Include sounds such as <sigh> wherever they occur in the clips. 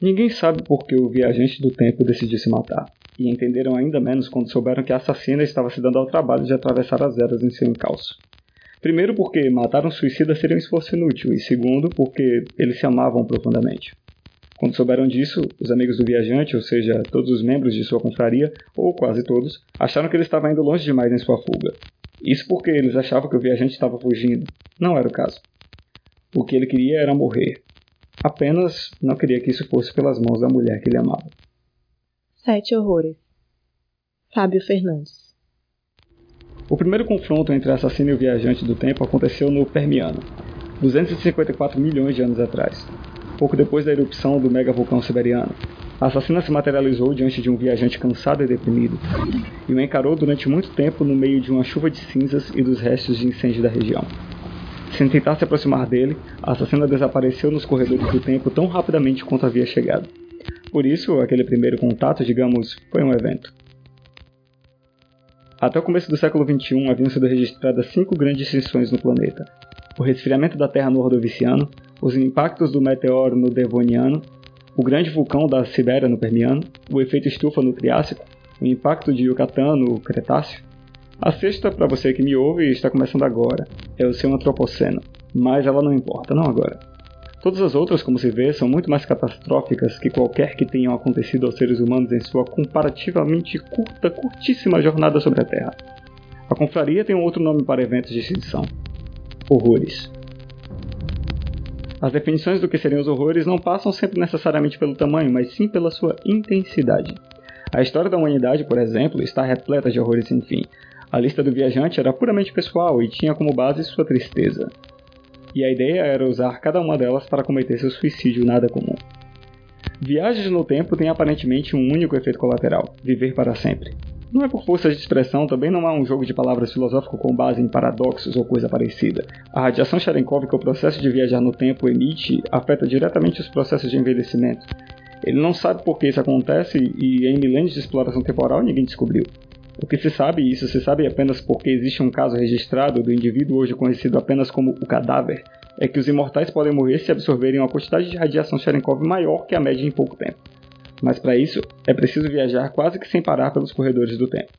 Ninguém sabe por que o viajante do tempo decidiu se matar, e entenderam ainda menos quando souberam que a assassina estava se dando ao trabalho de atravessar as eras em seu encalço. Primeiro, porque matar um suicida seria um esforço inútil, e segundo, porque eles se amavam profundamente. Quando souberam disso, os amigos do viajante, ou seja, todos os membros de sua confraria, ou quase todos, acharam que ele estava indo longe demais em sua fuga. Isso porque eles achavam que o viajante estava fugindo. Não era o caso. O que ele queria era morrer. Apenas não queria que isso fosse pelas mãos da mulher que ele amava. Sete horrores. Fábio Fernandes. O primeiro confronto entre assassino e o viajante do tempo aconteceu no Permiano, 254 milhões de anos atrás, pouco depois da erupção do megavulcão siberiano. A assassina se materializou diante de um viajante cansado e deprimido, e o encarou durante muito tempo no meio de uma chuva de cinzas e dos restos de incêndio da região. Sem tentar se aproximar dele, a assassina desapareceu nos corredores do tempo tão rapidamente quanto havia chegado. Por isso, aquele primeiro contato, digamos, foi um evento. Até o começo do século XXI haviam sido registradas cinco grandes extinções no planeta: o resfriamento da Terra no Ordoviciano, os impactos do meteoro no Devoniano, o grande vulcão da Sibéria no Permiano, o efeito estufa no Triássico, o impacto de Yucatán no Cretáceo. A sexta, para você que me ouve, está começando agora, é o seu Antropoceno, mas ela não importa, não agora. Todas as outras, como se vê, são muito mais catastróficas que qualquer que tenham acontecido aos seres humanos em sua comparativamente curta, curtíssima jornada sobre a Terra. A confraria tem um outro nome para eventos de extinção: horrores. As definições do que seriam os horrores não passam sempre necessariamente pelo tamanho, mas sim pela sua intensidade. A história da humanidade, por exemplo, está repleta de horrores sem fim. A lista do viajante era puramente pessoal e tinha como base sua tristeza e a ideia era usar cada uma delas para cometer seu suicídio nada comum. Viagens no tempo têm aparentemente um único efeito colateral: viver para sempre. Não é por força de expressão, também não há um jogo de palavras filosófico com base em paradoxos ou coisa parecida. A radiação Cherenkov que o processo de viajar no tempo emite afeta diretamente os processos de envelhecimento. Ele não sabe por que isso acontece e em milênios de exploração temporal ninguém descobriu. O que se sabe, e isso se sabe apenas porque existe um caso registrado do indivíduo hoje conhecido apenas como o cadáver, é que os imortais podem morrer se absorverem uma quantidade de radiação Cherenkov maior que a média em pouco tempo. Mas para isso, é preciso viajar quase que sem parar pelos corredores do tempo.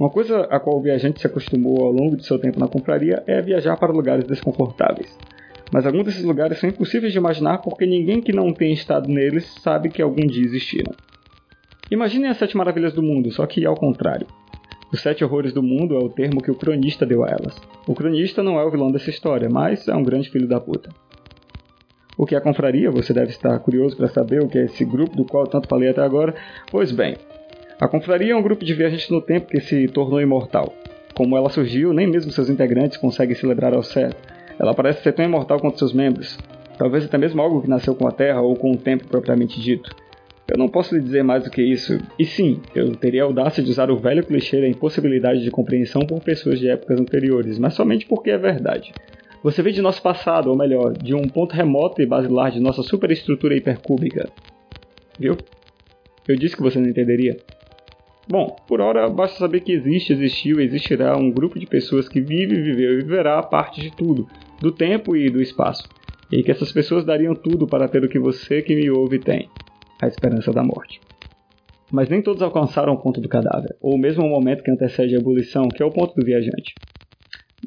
Uma coisa a qual o viajante se acostumou ao longo de seu tempo na compraria é viajar para lugares desconfortáveis. Mas alguns desses lugares são impossíveis de imaginar porque ninguém que não tenha estado neles sabe que algum dia existiram. Imaginem as sete maravilhas do mundo, só que ao contrário. Os sete horrores do mundo é o termo que o cronista deu a elas. O cronista não é o vilão dessa história, mas é um grande filho da puta. O que é a confraria? Você deve estar curioso para saber o que é esse grupo do qual tanto falei até agora. Pois bem, a confraria é um grupo de viajantes no tempo que se tornou imortal. Como ela surgiu, nem mesmo seus integrantes conseguem celebrar ao certo. Ela parece ser tão imortal quanto seus membros. Talvez até mesmo algo que nasceu com a Terra ou com o tempo propriamente dito. Eu não posso lhe dizer mais do que isso. E sim, eu teria a audácia de usar o velho clichê da impossibilidade de compreensão por pessoas de épocas anteriores, mas somente porque é verdade. Você vê de nosso passado, ou melhor, de um ponto remoto e basilar de nossa superestrutura hipercúbica. Viu? Eu disse que você não entenderia. Bom, por hora basta saber que existe, existiu e existirá um grupo de pessoas que vive, viveu e viverá parte de tudo, do tempo e do espaço, e que essas pessoas dariam tudo para ter o que você que me ouve tem a esperança da morte. Mas nem todos alcançaram o ponto do cadáver, ou mesmo o momento que antecede a ebulição, que é o ponto do viajante.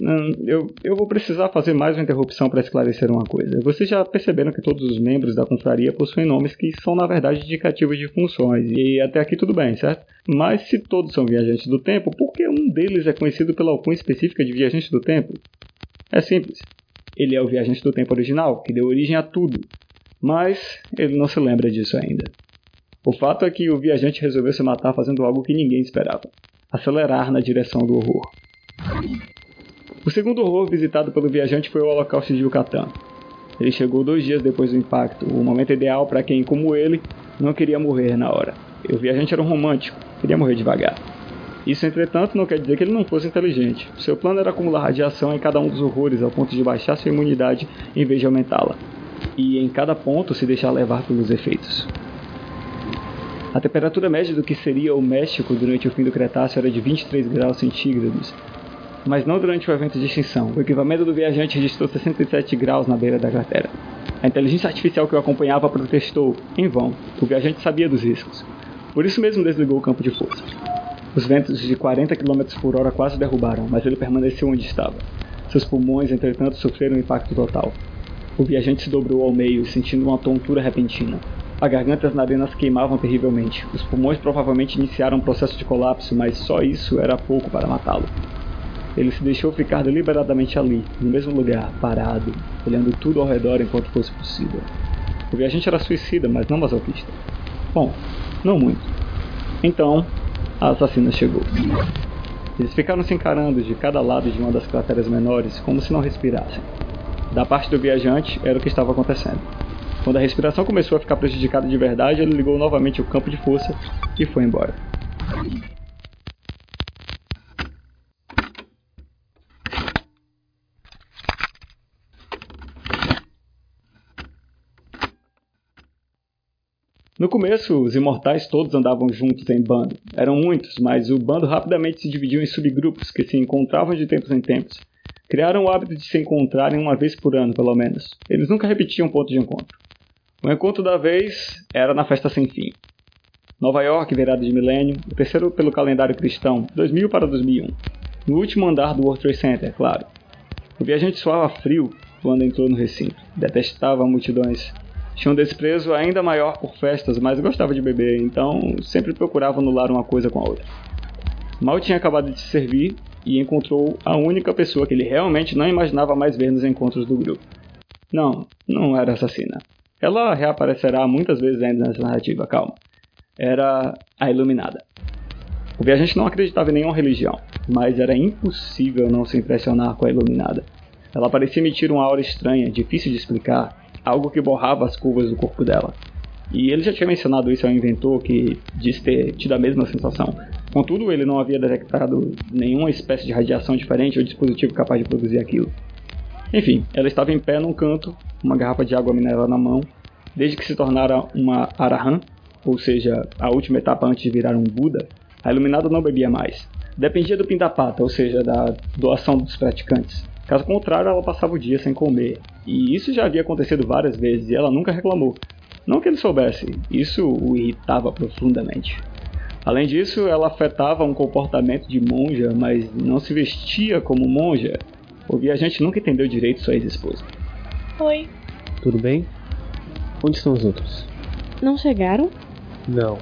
Hum, eu, eu vou precisar fazer mais uma interrupção para esclarecer uma coisa. Vocês já perceberam que todos os membros da confraria possuem nomes que são, na verdade, indicativos de funções, e até aqui tudo bem, certo? Mas se todos são viajantes do tempo, por que um deles é conhecido pela alcunha específica de viajante do tempo? É simples. Ele é o viajante do tempo original, que deu origem a tudo, mas ele não se lembra disso ainda. O fato é que o viajante resolveu se matar fazendo algo que ninguém esperava: acelerar na direção do horror. O segundo horror visitado pelo viajante foi o Holocausto de Yucatán. Ele chegou dois dias depois do impacto, o momento ideal para quem, como ele, não queria morrer na hora. O viajante era um romântico, queria morrer devagar. Isso, entretanto, não quer dizer que ele não fosse inteligente. Seu plano era acumular radiação em cada um dos horrores ao ponto de baixar sua imunidade em vez de aumentá-la e em cada ponto se deixar levar pelos efeitos. A temperatura média do que seria o México durante o fim do Cretáceo era de 23 graus centígrados, mas não durante o evento de extinção. O equipamento do viajante registrou 67 graus na beira da cratera. A inteligência artificial que o acompanhava protestou, em vão, o viajante sabia dos riscos. Por isso mesmo desligou o campo de força. Os ventos de 40 km por hora quase derrubaram, mas ele permaneceu onde estava. Seus pulmões, entretanto, sofreram um impacto total. O viajante se dobrou ao meio, sentindo uma tontura repentina. A garganta e as narinas queimavam terrivelmente. Os pulmões provavelmente iniciaram um processo de colapso, mas só isso era pouco para matá-lo. Ele se deixou ficar deliberadamente ali, no mesmo lugar, parado, olhando tudo ao redor enquanto fosse possível. O viajante era suicida, mas não masoquista. Bom, não muito. Então, a assassina chegou. Eles ficaram se encarando de cada lado de uma das crateras menores, como se não respirassem. Da parte do viajante, era o que estava acontecendo. Quando a respiração começou a ficar prejudicada de verdade, ele ligou novamente o campo de força e foi embora. No começo, os imortais todos andavam juntos em bando. Eram muitos, mas o bando rapidamente se dividiu em subgrupos que se encontravam de tempos em tempos. Criaram o hábito de se encontrarem uma vez por ano, pelo menos. Eles nunca repetiam ponto de encontro. O encontro da vez era na festa sem fim. Nova York, virada de milênio, o terceiro pelo calendário cristão, 2000 para 2001. No último andar do World Trade Center, claro. O viajante suava frio quando entrou no recinto. Detestava multidões tinha um desprezo ainda maior por festas, mas gostava de beber, então sempre procurava anular uma coisa com a outra. Mal tinha acabado de se servir e encontrou a única pessoa que ele realmente não imaginava mais ver nos encontros do grupo. Não, não era assassina. Ela reaparecerá muitas vezes ainda nessa narrativa, calma. Era a Iluminada. O viajante não acreditava em nenhuma religião, mas era impossível não se impressionar com a Iluminada. Ela parecia emitir uma aura estranha, difícil de explicar, algo que borrava as curvas do corpo dela. E ele já tinha mencionado isso ao inventor, que disse ter tido a mesma sensação. Contudo, ele não havia detectado nenhuma espécie de radiação diferente ou dispositivo capaz de produzir aquilo. Enfim, ela estava em pé num canto, uma garrafa de água mineral na mão, desde que se tornara uma Arahan, ou seja, a última etapa antes de virar um Buda, a iluminada não bebia mais. Dependia do pindapata, ou seja, da doação dos praticantes. Caso contrário, ela passava o dia sem comer. E isso já havia acontecido várias vezes e ela nunca reclamou. Não que ele soubesse, isso o irritava profundamente. Além disso, ela afetava um comportamento de monja, mas não se vestia como monja. O viajante nunca entendeu direito sua ex-esposa. Oi. Tudo bem? Onde estão os outros? Não chegaram? Não.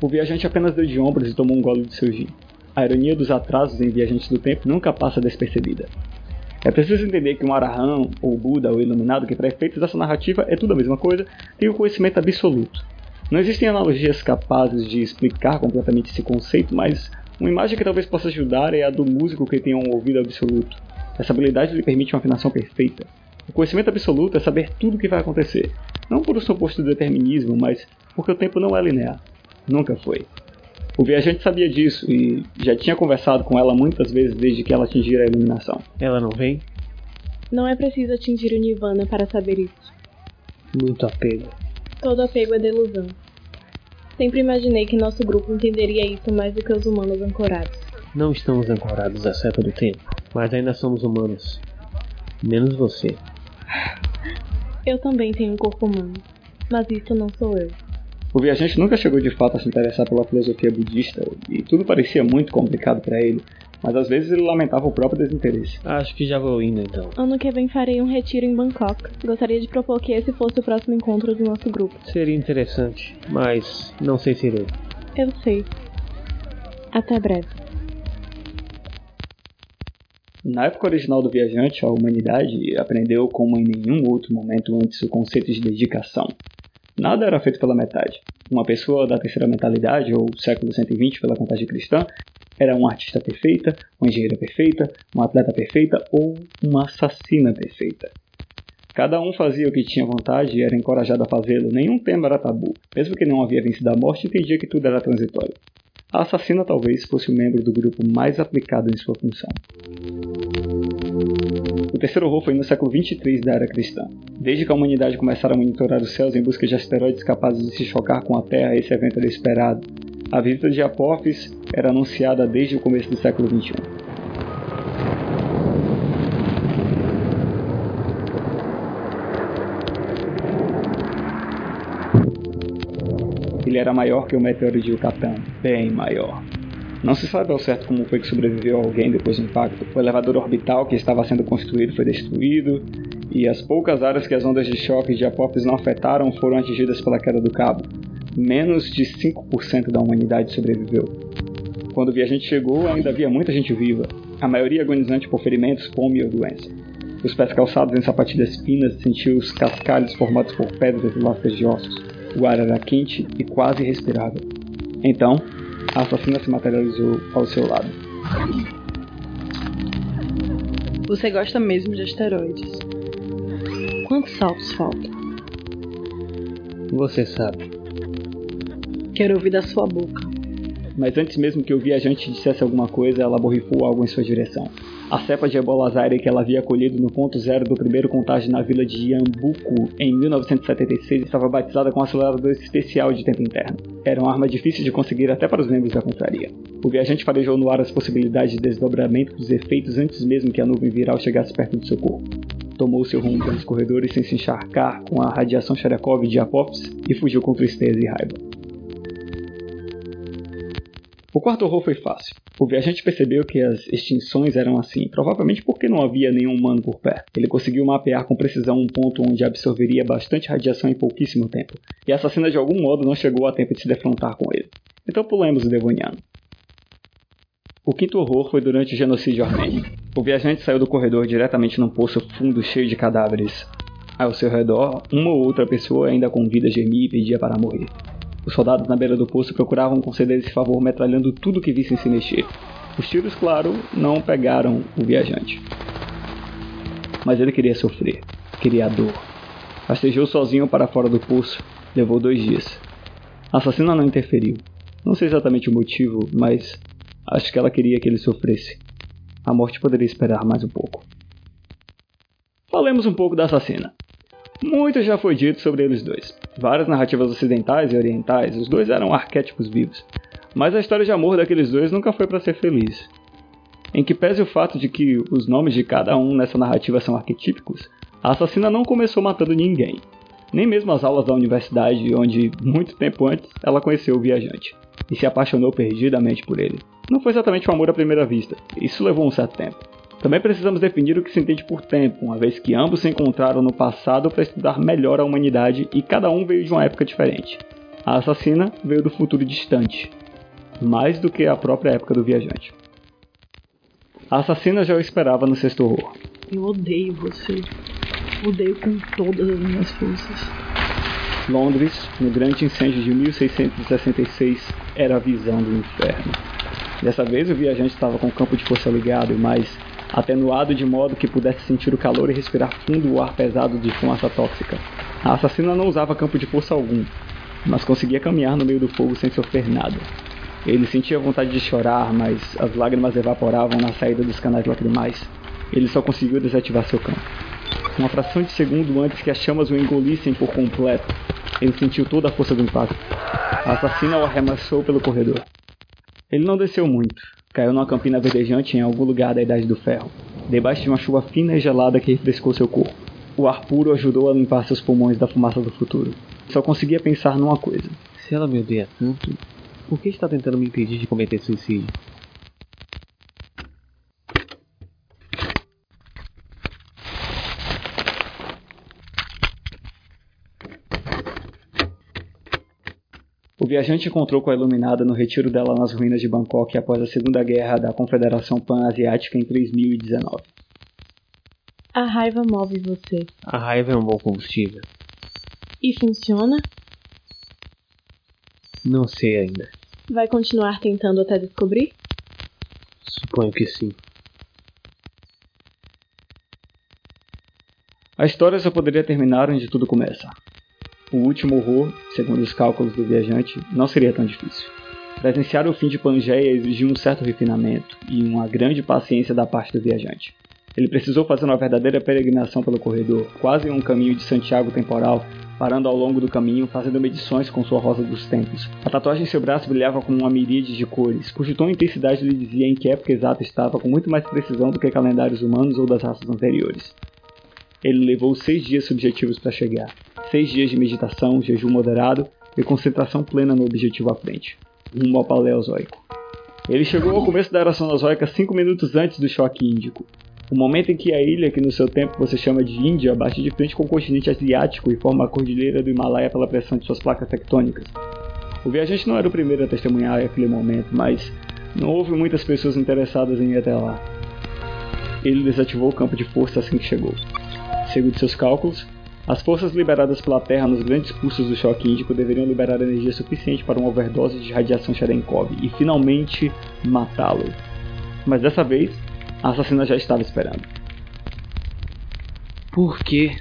O viajante apenas deu de ombros e tomou um gole de seu gin. A ironia dos atrasos em Viajantes do Tempo nunca passa despercebida. É preciso entender que um Araham, ou Buda, ou Iluminado, que para efeitos dessa narrativa é tudo a mesma coisa, tem o conhecimento absoluto. Não existem analogias capazes de explicar completamente esse conceito, mas uma imagem que talvez possa ajudar é a do músico que tem um ouvido absoluto. Essa habilidade lhe permite uma afinação perfeita. O conhecimento absoluto é saber tudo o que vai acontecer, não por um suposto determinismo, mas porque o tempo não é linear. Nunca foi. O viajante sabia disso e já tinha conversado com ela muitas vezes desde que ela atingira a iluminação. Ela não vem? Não é preciso atingir o Nirvana para saber isso. Muito apego. Todo apego é delusão. Sempre imaginei que nosso grupo entenderia isso mais do que os humanos ancorados. Não estamos ancorados à seta do tempo, mas ainda somos humanos. Menos você. Eu também tenho um corpo humano, mas isso não sou eu. O viajante nunca chegou de fato a se interessar pela filosofia budista e tudo parecia muito complicado para ele, mas às vezes ele lamentava o próprio desinteresse. Acho que já vou indo então. Ano que vem farei um retiro em Bangkok. Gostaria de propor que esse fosse o próximo encontro do nosso grupo. Seria interessante, mas não sei se irei. Eu sei. Até breve. Na época original do viajante, a humanidade aprendeu como em nenhum outro momento antes o conceito de dedicação. Nada era feito pela metade. Uma pessoa da terceira mentalidade, ou século 120 pela contagem cristã, era uma artista perfeita, uma engenheira perfeita, uma atleta perfeita ou uma assassina perfeita. Cada um fazia o que tinha vontade e era encorajado a fazê-lo. Nenhum tema era tabu. Mesmo que não havia vencido a morte, entendia que tudo era transitório. A assassina talvez fosse o membro do grupo mais aplicado em sua função. O terceiro horror foi no século 23 da era cristã. Desde que a humanidade começara a monitorar os céus em busca de asteroides capazes de se chocar com a Terra, esse evento era esperado. A visita de Apophis era anunciada desde o começo do século XXI. Ele era maior que o meteoro de Yucatán, bem maior. Não se sabe ao certo como foi que sobreviveu alguém depois do impacto. O elevador orbital que estava sendo construído foi destruído, e as poucas áreas que as ondas de choque de Apophis não afetaram foram atingidas pela queda do cabo. Menos de 5% da humanidade sobreviveu. Quando o viajante chegou, ainda havia muita gente viva, a maioria agonizante por ferimentos, fome ou doença. Os pés calçados em sapatilhas finas sentiam os cascalhos formados por pedras e lascas de ossos. O ar era quente e quase respirável. Então, a assassina se materializou ao seu lado. Você gosta mesmo de asteroides. Quantos saltos faltam? Você sabe. Quero ouvir da sua boca. Mas antes mesmo que o viajante dissesse alguma coisa, ela borrifou algo em sua direção. A cepa de ebola zaire que ela havia colhido no ponto zero do primeiro contágio na vila de Yambuku em 1976 estava batizada com um acelerador especial de tempo interno. Era uma arma difícil de conseguir até para os membros da confraria. O viajante farejou no ar as possibilidades de desdobramento dos efeitos antes mesmo que a nuvem viral chegasse perto do seu corpo. Tomou seu rumo pelos corredores sem se encharcar com a radiação Cherekov de Apophis e fugiu com tristeza e raiva. O quarto horror foi fácil. O viajante percebeu que as extinções eram assim, provavelmente porque não havia nenhum humano por perto. Ele conseguiu mapear com precisão um ponto onde absorveria bastante radiação em pouquíssimo tempo, e a assassina de algum modo não chegou a tempo de se defrontar com ele. Então pulemos o Devoniano. O quinto horror foi durante o genocídio armênio. O viajante saiu do corredor diretamente num poço fundo cheio de cadáveres. Ao seu redor, uma ou outra pessoa ainda com vida gemia e pedia para morrer. Os soldados na beira do poço procuravam conceder esse favor metralhando tudo que vissem se mexer. Os tiros, claro, não pegaram o viajante. Mas ele queria sofrer, queria a dor. Rastejou sozinho para fora do poço, levou dois dias. A assassina não interferiu. Não sei exatamente o motivo, mas acho que ela queria que ele sofresse. A morte poderia esperar mais um pouco. Falemos um pouco da assassina. Muito já foi dito sobre eles dois. Várias narrativas ocidentais e orientais, os dois eram arquétipos vivos. Mas a história de amor daqueles dois nunca foi para ser feliz. Em que pese o fato de que os nomes de cada um nessa narrativa são arquetípicos, a assassina não começou matando ninguém. Nem mesmo as aulas da universidade, onde, muito tempo antes, ela conheceu o viajante e se apaixonou perdidamente por ele. Não foi exatamente um amor à primeira vista, isso levou um certo tempo. Também precisamos definir o que se entende por tempo, uma vez que ambos se encontraram no passado para estudar melhor a humanidade e cada um veio de uma época diferente. A assassina veio do futuro distante, mais do que a própria época do viajante. A assassina já o esperava no sexto horror. Eu odeio você. Odeio com todas as minhas forças. Londres, no grande incêndio de 1666, era a visão do inferno. Dessa vez o viajante estava com o campo de força ligado, mas atenuado de modo que pudesse sentir o calor e respirar fundo o ar pesado de fumaça tóxica. A assassina não usava campo de força algum, mas conseguia caminhar no meio do fogo sem sofrer nada. Ele sentia vontade de chorar, mas as lágrimas evaporavam na saída dos canais lacrimais. Ele só conseguiu desativar seu campo. Uma fração de segundo antes que as chamas o engolissem por completo, ele sentiu toda a força do impacto. A assassina o arremessou pelo corredor. Ele não desceu muito, Caiu numa campina verdejante em algum lugar da Idade do Ferro, debaixo de uma chuva fina e gelada que refrescou seu corpo. O ar puro ajudou a limpar seus pulmões da fumaça do futuro. Só conseguia pensar numa coisa. Se ela me odeia tanto, por que está tentando me impedir de cometer suicídio? O viajante encontrou com a Iluminada no retiro dela nas ruínas de Bangkok após a Segunda Guerra da Confederação Pan-Asiática em 3019. A raiva move você. A raiva é um bom combustível. E funciona? Não sei ainda. Vai continuar tentando até descobrir? Suponho que sim. A história só poderia terminar onde tudo começa o último horror, segundo os cálculos do viajante, não seria tão difícil. Presenciar o fim de Pangeia exigiu um certo refinamento e uma grande paciência da parte do viajante. Ele precisou fazer uma verdadeira peregrinação pelo corredor, quase um caminho de Santiago temporal, parando ao longo do caminho, fazendo medições com sua rosa dos tempos. A tatuagem em seu braço brilhava com uma miríade de cores, cujo tom e intensidade lhe dizia em que época exata estava com muito mais precisão do que calendários humanos ou das raças anteriores. Ele levou seis dias subjetivos para chegar seis dias de meditação, jejum moderado e concentração plena no objetivo à frente, rumo ao Paleozoico. Ele chegou ao começo da era Cenozoica cinco minutos antes do choque índico, o momento em que a ilha, que no seu tempo você chama de Índia, bate de frente com o continente asiático e forma a cordilheira do Himalaia pela pressão de suas placas tectônicas. O viajante não era o primeiro a testemunhar aquele momento, mas não houve muitas pessoas interessadas em ir até lá. Ele desativou o campo de força assim que chegou. Segundo seus cálculos, as forças liberadas pela Terra nos grandes pulsos do choque índico deveriam liberar energia suficiente para uma overdose de radiação Cherenkov e finalmente matá-lo. Mas dessa vez, a assassina já estava esperando. Por quê?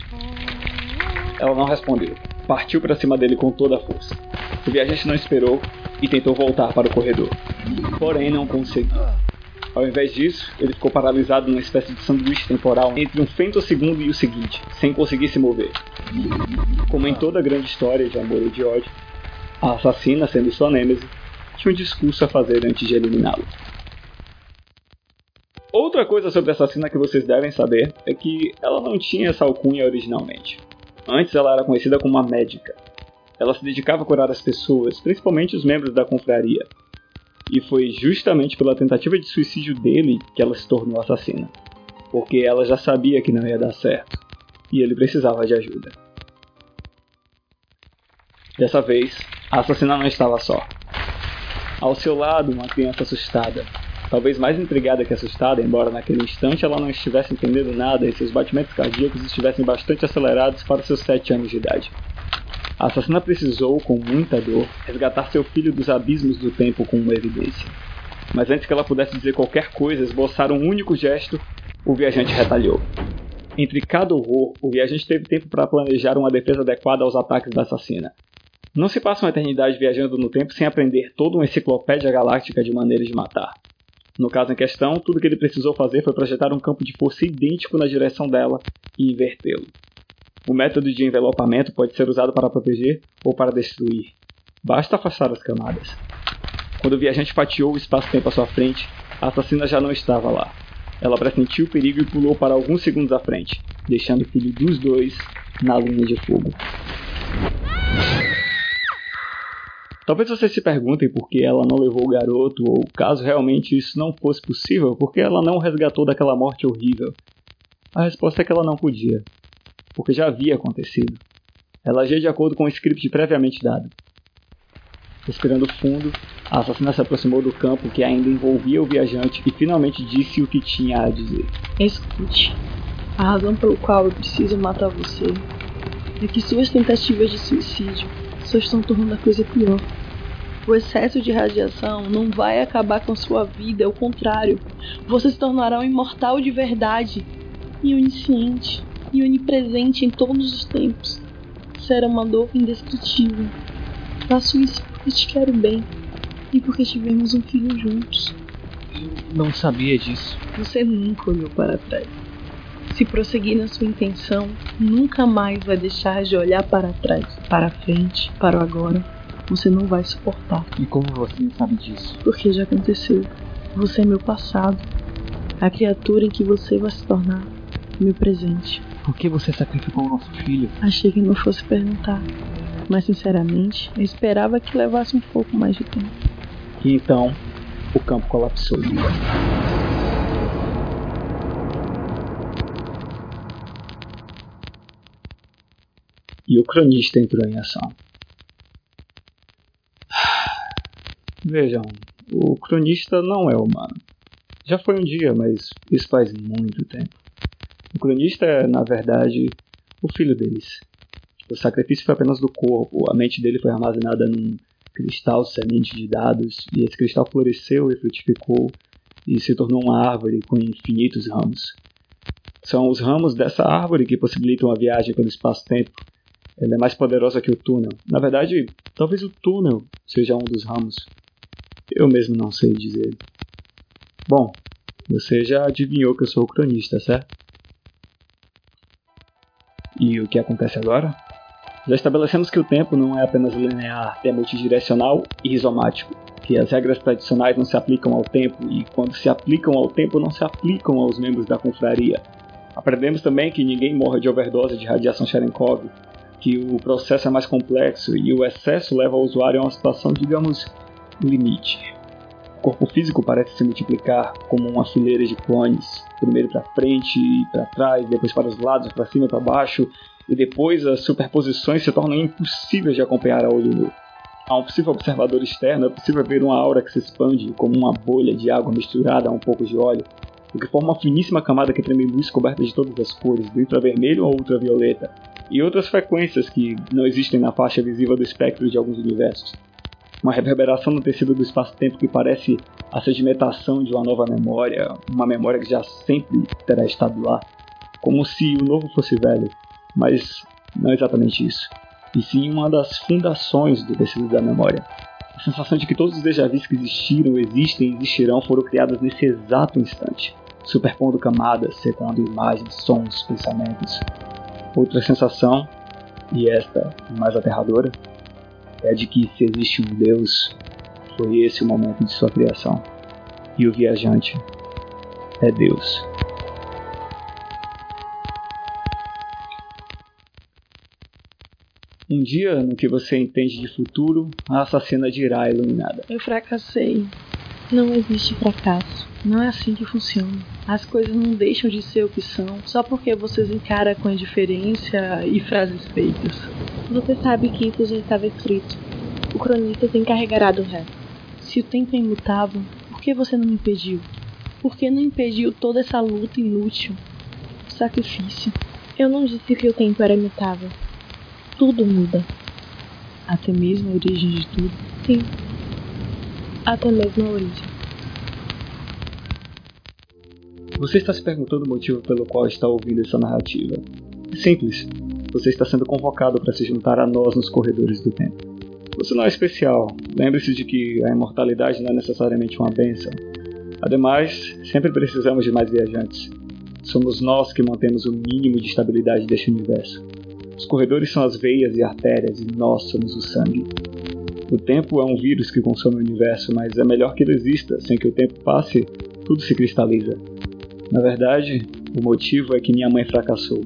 Ela não respondeu. Partiu para cima dele com toda a força. O viajante não esperou e tentou voltar para o corredor. Porém, não conseguiu. Ao invés disso, ele ficou paralisado numa espécie de sanduíche temporal entre um femtosegundo e o seguinte, sem conseguir se mover. Como em toda grande história de amor e de ódio, a assassina, sendo sua nêmese, tinha um discurso a fazer antes de eliminá-lo. Outra coisa sobre a assassina que vocês devem saber é que ela não tinha essa alcunha originalmente. Antes ela era conhecida como uma médica. Ela se dedicava a curar as pessoas, principalmente os membros da confraria, e foi justamente pela tentativa de suicídio dele que ela se tornou assassina. Porque ela já sabia que não ia dar certo. E ele precisava de ajuda. Dessa vez, a assassina não estava só. Ao seu lado, uma criança assustada. Talvez mais intrigada que assustada, embora naquele instante ela não estivesse entendendo nada e seus batimentos cardíacos estivessem bastante acelerados para seus 7 anos de idade. A assassina precisou, com muita dor, resgatar seu filho dos abismos do tempo com uma evidência. Mas antes que ela pudesse dizer qualquer coisa, esboçar um único gesto, o viajante retalhou. Entre cada horror, o viajante teve tempo para planejar uma defesa adequada aos ataques da assassina. Não se passa uma eternidade viajando no tempo sem aprender toda uma enciclopédia galáctica de maneiras de matar. No caso em questão, tudo que ele precisou fazer foi projetar um campo de força idêntico na direção dela e invertê-lo. O método de envelopamento pode ser usado para proteger ou para destruir. Basta afastar as camadas. Quando o viajante fatiou o espaço-tempo à sua frente, a assassina já não estava lá. Ela pressentiu o perigo e pulou para alguns segundos à frente, deixando o filho dos dois na linha de fogo. Talvez vocês se perguntem por que ela não levou o garoto, ou caso realmente isso não fosse possível, por que ela não o resgatou daquela morte horrível. A resposta é que ela não podia porque já havia acontecido. Ela agia de acordo com o script previamente dado. Respirando fundo, a assassina se aproximou do campo que ainda envolvia o viajante e finalmente disse o que tinha a dizer. Escute, a razão pelo qual eu preciso matar você é que suas tentativas de suicídio só estão tornando a coisa pior. O excesso de radiação não vai acabar com sua vida, ao contrário, você se tornará um imortal de verdade e onisciente e onipresente em todos os tempos. Será uma dor indescritível. Faço isso porque te quero bem e porque tivemos um filho juntos. Eu não sabia disso. Você nunca olhou para trás. Se prosseguir na sua intenção, nunca mais vai deixar de olhar para trás, para frente, para o agora. Você não vai suportar. E como você sabe disso? Porque já aconteceu. Você é meu passado. A criatura em que você vai se tornar. Meu presente. Por que você sacrificou o nosso filho? Achei que não fosse perguntar. Mas sinceramente, eu esperava que levasse um pouco mais de tempo. E então, o campo colapsou. E o cronista entrou em ação. Vejam, o cronista não é humano. Já foi um dia, mas isso faz muito tempo. O cronista é, na verdade, o filho deles. O sacrifício foi apenas do corpo, a mente dele foi armazenada num cristal semente de dados, e esse cristal floresceu e frutificou e se tornou uma árvore com infinitos ramos. São os ramos dessa árvore que possibilitam a viagem pelo espaço-tempo. Ela é mais poderosa que o túnel. Na verdade, talvez o túnel seja um dos ramos. Eu mesmo não sei dizer. Bom, você já adivinhou que eu sou o cronista, certo? E o que acontece agora? Já estabelecemos que o tempo não é apenas linear, é multidirecional e rizomático, que as regras tradicionais não se aplicam ao tempo e quando se aplicam ao tempo não se aplicam aos membros da confraria. Aprendemos também que ninguém morre de overdose de radiação Cherenkov, que o processo é mais complexo e o excesso leva o usuário a uma situação, digamos, limite. O corpo físico parece se multiplicar como uma fileira de clones, primeiro para frente e para trás, depois para os lados, para cima e para baixo, e depois as superposições se tornam impossíveis de acompanhar a olho nu. A um possível observador externo é possível ver uma aura que se expande como uma bolha de água misturada a um pouco de óleo, o que forma uma finíssima camada que treme luz coberta de todas as cores, do infravermelho ao ultravioleta, e outras frequências que não existem na faixa visível do espectro de alguns universos. Uma reverberação no tecido do espaço-tempo que parece a sedimentação de uma nova memória, uma memória que já sempre terá estado lá, como se o novo fosse velho, mas não exatamente isso, e sim uma das fundações do tecido da memória. A sensação de que todos os déjà vus que existiram, existem e existirão foram criados nesse exato instante, superpondo camadas, secando imagens, sons, pensamentos, Outra sensação, e esta mais aterradora, é de que se existe um Deus, foi esse o momento de sua criação. E o viajante é Deus. Um dia no que você entende de futuro, a assassina dirá iluminada. Eu fracassei. Não existe fracasso. Não é assim que funciona. As coisas não deixam de ser o que são só porque vocês encaram com indiferença e frases feitas. Você sabe que isso já estava escrito. O cronista tem carregará o resto. Se o tempo é imutável, por que você não me impediu? Por que não impediu toda essa luta inútil? Sacrifício. Eu não disse que o tempo era imutável. Tudo muda. Até mesmo a origem de tudo? Sim. Até mesmo a origem. Você está se perguntando o motivo pelo qual está ouvindo essa narrativa. É simples. Você está sendo convocado para se juntar a nós nos corredores do tempo. Você não é especial. Lembre-se de que a imortalidade não é necessariamente uma bênção. Ademais, sempre precisamos de mais viajantes. Somos nós que mantemos o mínimo de estabilidade deste universo. Os corredores são as veias e artérias e nós somos o sangue. O tempo é um vírus que consome o universo, mas é melhor que ele exista. Sem que o tempo passe, tudo se cristaliza. Na verdade, o motivo é que minha mãe fracassou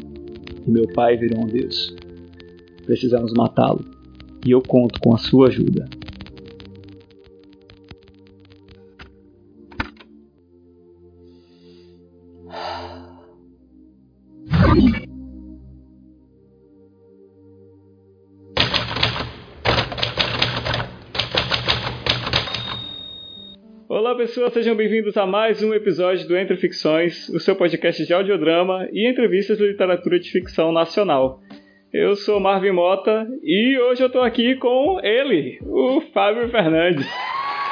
e meu pai virou um deus. Precisamos matá-lo e eu conto com a sua ajuda. Pessoas, sejam bem-vindos a mais um episódio do Entre Ficções, o seu podcast de audiodrama e entrevistas de literatura de ficção nacional. Eu sou Marvin Mota e hoje eu estou aqui com ele, o Fábio Fernandes.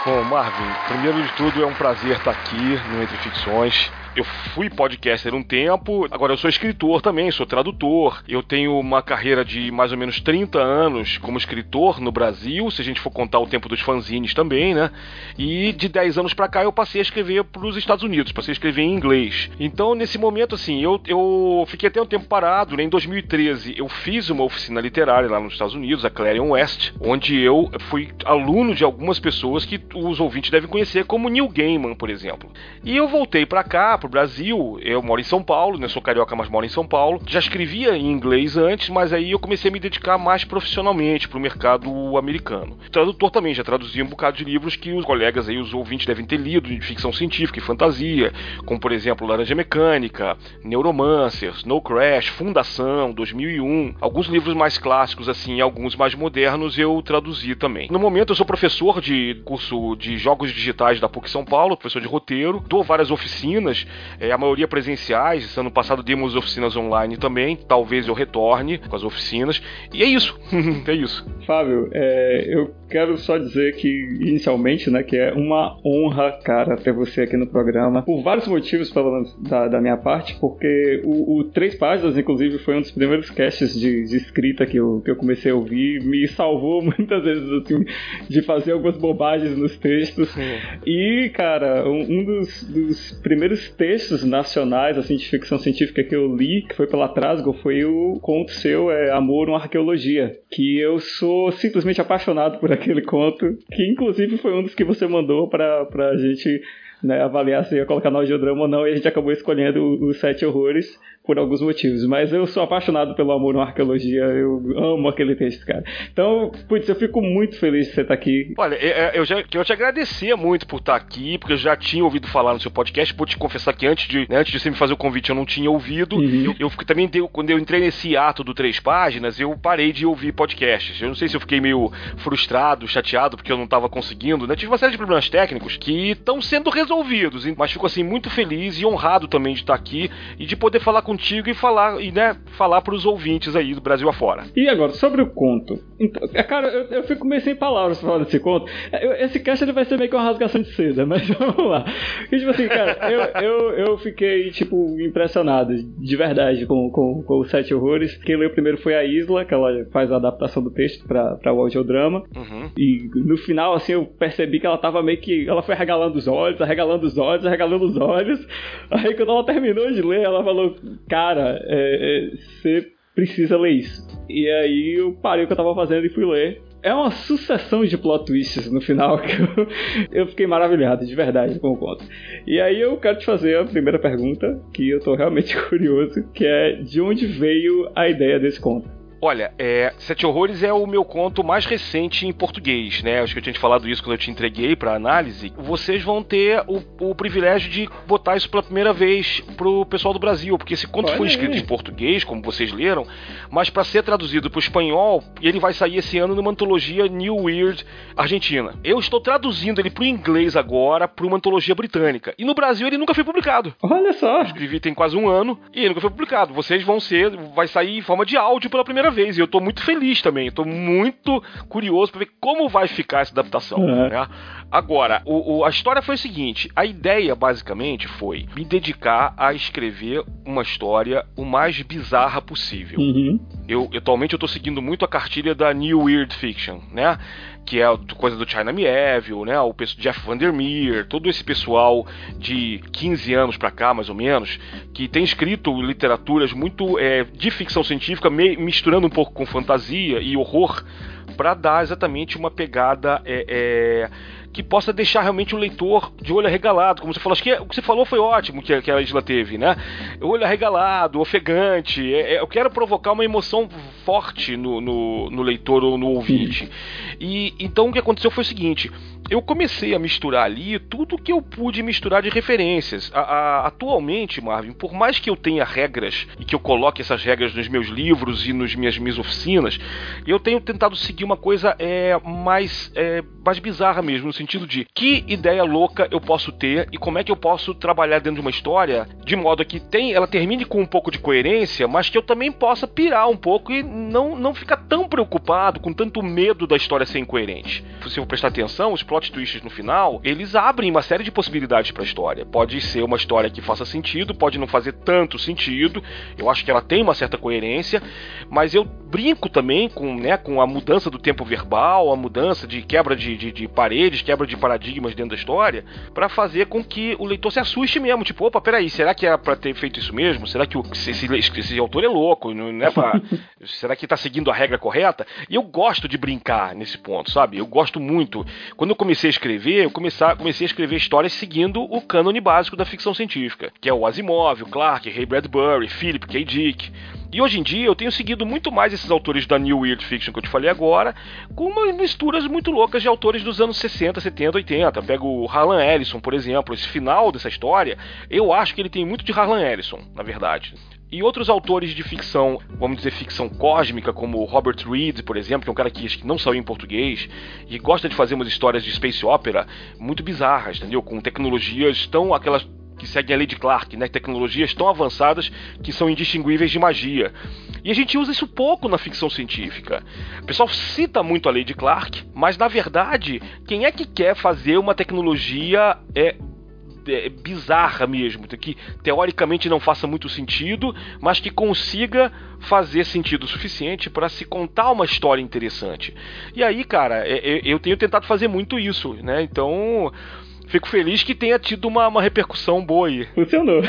Bom, Marvin, primeiro de tudo é um prazer estar aqui no Entre Ficções eu fui podcaster um tempo, agora eu sou escritor também, sou tradutor. Eu tenho uma carreira de mais ou menos 30 anos como escritor no Brasil, se a gente for contar o tempo dos fanzines também, né? E de 10 anos para cá eu passei a escrever para os Estados Unidos, passei a escrever em inglês. Então, nesse momento, assim, eu, eu fiquei até um tempo parado. Né? Em 2013, eu fiz uma oficina literária lá nos Estados Unidos, a Clarion West, onde eu fui aluno de algumas pessoas que os ouvintes devem conhecer, como Neil Gaiman, por exemplo. E eu voltei para cá, Brasil. Eu moro em São Paulo, né? Sou carioca, mas moro em São Paulo. Já escrevia em inglês antes, mas aí eu comecei a me dedicar mais profissionalmente para o mercado americano. Tradutor também, já traduzi um bocado de livros que os colegas aí, os ouvintes devem ter lido, de ficção científica e fantasia, como por exemplo Laranja Mecânica, Neuromancer, Snow Crash, Fundação, 2001. Alguns livros mais clássicos assim, alguns mais modernos eu traduzi também. No momento eu sou professor de curso de jogos digitais da PUC São Paulo, professor de roteiro, dou várias oficinas é, a maioria presenciais. Ano passado demos oficinas online também. Talvez eu retorne com as oficinas. E é isso. <laughs> é isso. Fábio, é, eu quero só dizer que, inicialmente, né, que é uma honra, cara, ter você aqui no programa. Por vários motivos, pelo menos da, da minha parte, porque o, o, Três Páginas, inclusive, foi um dos primeiros casts de, de escrita que eu, que eu comecei a ouvir. Me salvou <laughs> muitas vezes, assim, de fazer algumas bobagens nos textos. Sim. E, cara, um, um dos, dos primeiros textos nacionais, assim, de ficção científica que eu li, que foi pela Trasgo, foi o conto seu, é Amor, uma Arqueologia, que eu sou simplesmente apaixonado por aquele conto, que inclusive foi um dos que você mandou pra, pra gente né, avaliar se ia colocar no audiodrama ou não, e a gente acabou escolhendo os Sete Horrores, por alguns motivos, mas eu sou apaixonado pelo amor na arqueologia, eu amo aquele texto, cara. Então, putz, eu fico muito feliz de você estar aqui. Olha, é, é, eu, já, eu te agradecer muito por estar aqui, porque eu já tinha ouvido falar no seu podcast, vou te confessar que antes de, né, antes de você me fazer o convite eu não tinha ouvido. Uhum. Eu, eu também, deu, quando eu entrei nesse ato do Três Páginas, eu parei de ouvir podcasts. Eu não sei se eu fiquei meio frustrado, chateado, porque eu não estava conseguindo, né? Tive uma série de problemas técnicos que estão sendo resolvidos, mas fico assim muito feliz e honrado também de estar aqui e de poder falar contigo e falar e né, falar para os ouvintes aí do Brasil afora. E agora sobre o conto, então, é, cara, eu, eu fico meio sem palavras pra falar desse conto. É, eu, esse cast ele vai ser meio que uma rasgação de seda, <laughs> mas vamos lá. E, tipo assim, cara, eu, eu, eu fiquei tipo impressionado de verdade com, com, com os Sete Horrores. Quem leu primeiro foi a Isla, que ela faz a adaptação do texto para o audiodrama. Uhum. E no final, assim, eu percebi que ela tava meio que. Ela foi regalando os olhos, arregalando os olhos, arregalando os olhos. Aí quando ela terminou de ler, ela falou: Cara, é, é, você precisa ler isso. E aí eu parei o que eu tava fazendo e fui ler. É uma sucessão de plot twists no final <laughs> que eu, eu fiquei maravilhado, de verdade, com o conto. E aí eu quero te fazer a primeira pergunta, que eu tô realmente <laughs> curioso, que é de onde veio a ideia desse conto? Olha, é, Sete Horrores é o meu conto mais recente em português, né? Acho que eu tinha te falado isso quando eu te entreguei para análise. Vocês vão ter o, o, privilégio de botar isso pela primeira vez pro pessoal do Brasil, porque esse conto Olha foi escrito aí. em português, como vocês leram, mas para ser traduzido para o espanhol, ele vai sair esse ano numa antologia New Weird Argentina. Eu estou traduzindo ele pro inglês agora para uma antologia britânica. E no Brasil ele nunca foi publicado. Olha só. Eu escrevi tem quase um ano e ele nunca foi publicado. Vocês vão ser, vai sair em forma de áudio pela primeira primeira vez. E eu tô muito feliz também. Tô muito curioso para ver como vai ficar essa adaptação. Uhum. Né? Agora, o, o, a história foi o seguinte: a ideia basicamente foi me dedicar a escrever uma história o mais bizarra possível. Uhum. Eu, atualmente eu tô seguindo muito a cartilha da New Weird Fiction, né? que é coisa do China Mieville, né, o Jeff Vandermeer, todo esse pessoal de 15 anos para cá, mais ou menos, que tem escrito literaturas muito é, de ficção científica, misturando um pouco com fantasia e horror, para dar exatamente uma pegada é, é, que possa deixar realmente o leitor de olho arregalado. Como você falou, acho que o que você falou foi ótimo que, que a Isla teve, né? Olho arregalado, ofegante. É, é, eu quero provocar uma emoção forte no, no, no leitor ou no ouvinte. E então o que aconteceu foi o seguinte: eu comecei a misturar ali tudo que eu pude misturar de referências. A, a, atualmente, Marvin, por mais que eu tenha regras e que eu coloque essas regras nos meus livros e nas minhas, minhas oficinas, eu tenho tentado seguir uma coisa é, mais, é, mais bizarra mesmo, no sentido de que ideia louca eu posso ter e como é que eu posso trabalhar dentro de uma história de modo que tem, ela termine com um pouco de coerência, mas que eu também possa pirar um pouco e não, não ficar tão preocupado, com tanto medo da história ser incoerente. Se eu prestar atenção, os plot twists no final, eles abrem uma série de possibilidades para a história. Pode ser uma história que faça sentido, pode não fazer tanto sentido. Eu acho que ela tem uma certa coerência, mas eu brinco também com, né, com a mudança do tempo verbal, a mudança de quebra de, de, de paredes, quebra de paradigmas dentro da história, para fazer com que o leitor se assuste mesmo. Tipo, opa, peraí, será que era para ter feito isso mesmo? Será que o, esse, esse, esse autor é louco? Não é pra, <laughs> será que tá seguindo a regra correta? E eu gosto de brincar nesse ponto, sabe? Eu gosto muito. Quando eu comecei a escrever, eu comecei, comecei a escrever histórias seguindo o cânone básico da ficção científica, que é o Asimov, o Clarke, Ray Bradbury, Philip K. Dick. E hoje em dia eu tenho seguido muito mais esses autores da New Weird Fiction que eu te falei agora, com umas misturas muito loucas de autores dos anos 60, 70, 80. Pego o Harlan Ellison, por exemplo. Esse final dessa história, eu acho que ele tem muito de Harlan Ellison, na verdade. E outros autores de ficção, vamos dizer ficção cósmica, como Robert Reed, por exemplo, que é um cara que não saiu em português e gosta de fazer umas histórias de space opera muito bizarras, entendeu? Com tecnologias tão aquelas que seguem a lei de Clark, né? Tecnologias tão avançadas que são indistinguíveis de magia. E a gente usa isso pouco na ficção científica. O pessoal cita muito a lei de Clark, mas na verdade, quem é que quer fazer uma tecnologia é, é, bizarra mesmo, que teoricamente não faça muito sentido, mas que consiga fazer sentido suficiente para se contar uma história interessante. E aí, cara, é, é, eu tenho tentado fazer muito isso, né? Então fico feliz que tenha tido uma, uma repercussão boa aí. Funcionou.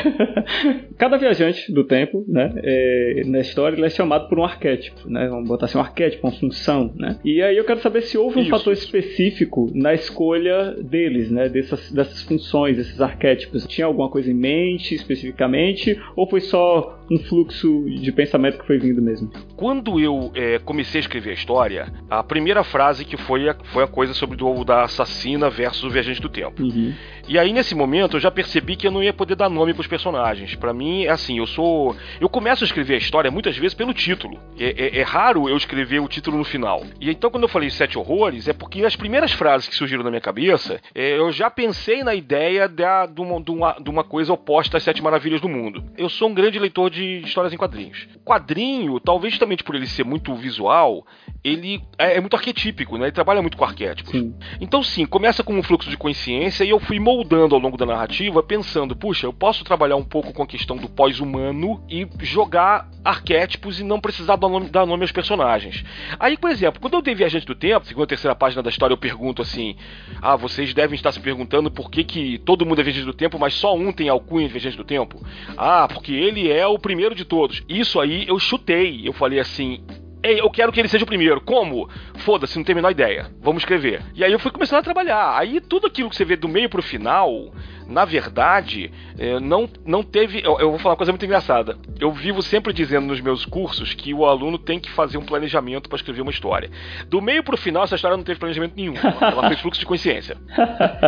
<laughs> Cada viajante do tempo, né, é, na história, ele é chamado por um arquétipo, né? Vamos botar assim, um arquétipo, uma função, né? E aí eu quero saber se houve um Isso. fator específico na escolha deles, né? Dessas, dessas funções, desses arquétipos. Tinha alguma coisa em mente especificamente? Ou foi só um fluxo de pensamento que foi vindo mesmo? Quando eu é, comecei a escrever a história, a primeira frase que foi a, foi a coisa sobre o ovo da assassina versus o viajante do tempo. Uhum. E aí nesse momento eu já percebi que eu não ia poder dar nome pros personagens. Para mim é assim, eu sou, eu começo a escrever a história muitas vezes pelo título. É, é, é, raro eu escrever o título no final. E então quando eu falei sete horrores é porque as primeiras frases que surgiram na minha cabeça, é, eu já pensei na ideia da, de, uma, de, uma, de uma coisa oposta às sete maravilhas do mundo. Eu sou um grande leitor de histórias em quadrinhos. O quadrinho, talvez justamente por ele ser muito visual, ele é, é muito arquetípico, né? Ele trabalha muito com arquétipos. Sim. Então sim, começa com um fluxo de consciência e eu fui moldando ao longo da narrativa, pensando, puxa, eu posso trabalhar um pouco com a questão do pós-humano e jogar arquétipos e não precisar dar nome, dar nome aos personagens. Aí, por exemplo, quando eu dei Viajante do Tempo, segunda ou terceira página da história, eu pergunto assim: Ah, vocês devem estar se perguntando por que, que todo mundo é Viajante do Tempo, mas só um tem alcunha de Viajante do Tempo? Ah, porque ele é o primeiro de todos. Isso aí eu chutei. Eu falei assim: Ei, eu quero que ele seja o primeiro. Como? Foda-se, não tenho a menor ideia. Vamos escrever. E aí eu fui começando a trabalhar. Aí tudo aquilo que você vê do meio pro final, na verdade, eh, não, não teve. Eu, eu, vou falar uma coisa muito engraçada. Eu vivo sempre dizendo nos meus cursos que o aluno tem que fazer um planejamento para escrever uma história. Do meio pro final, essa história não teve planejamento nenhum. Ela foi fluxo de consciência.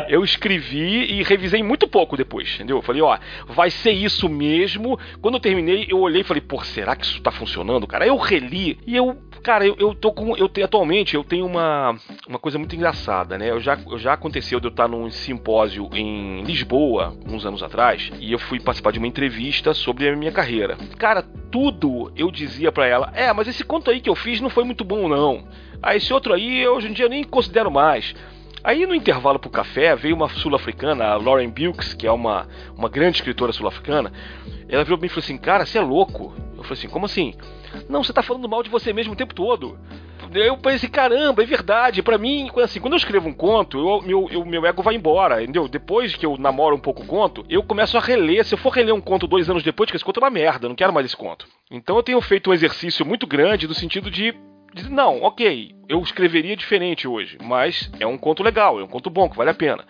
Eu escrevi e revisei muito pouco depois, entendeu? Eu falei, ó, vai ser isso mesmo. Quando eu terminei, eu olhei e falei, pô, será que isso tá funcionando, cara? Aí eu reli e eu, cara, eu, eu tô com. Eu atualmente eu tenho uma, uma coisa muito engraçada, né? Eu já, eu já aconteceu de eu estar num simpósio em Lisboa, uns anos atrás, e eu fui participar de uma entrevista sobre a minha carreira. Cara, tudo eu dizia para ela: é, mas esse conto aí que eu fiz não foi muito bom, não. Ah, esse outro aí hoje em dia nem considero mais. Aí no intervalo pro café veio uma sul-africana, a Lauren Bilks, que é uma, uma grande escritora sul-africana. Ela virou pra mim e falou assim: Cara, você é louco? Eu falei assim: Como assim? Não, você tá falando mal de você mesmo o tempo todo. Eu pensei, caramba, é verdade. Para mim, assim, quando eu escrevo um conto, eu, meu, eu, meu ego vai embora, entendeu? Depois que eu namoro um pouco o conto, eu começo a reler. Se eu for reler um conto dois anos depois, que esse conto é uma merda, eu não quero mais esse conto. Então eu tenho feito um exercício muito grande no sentido de não, ok, eu escreveria diferente hoje, mas é um conto legal, é um conto bom, que vale a pena.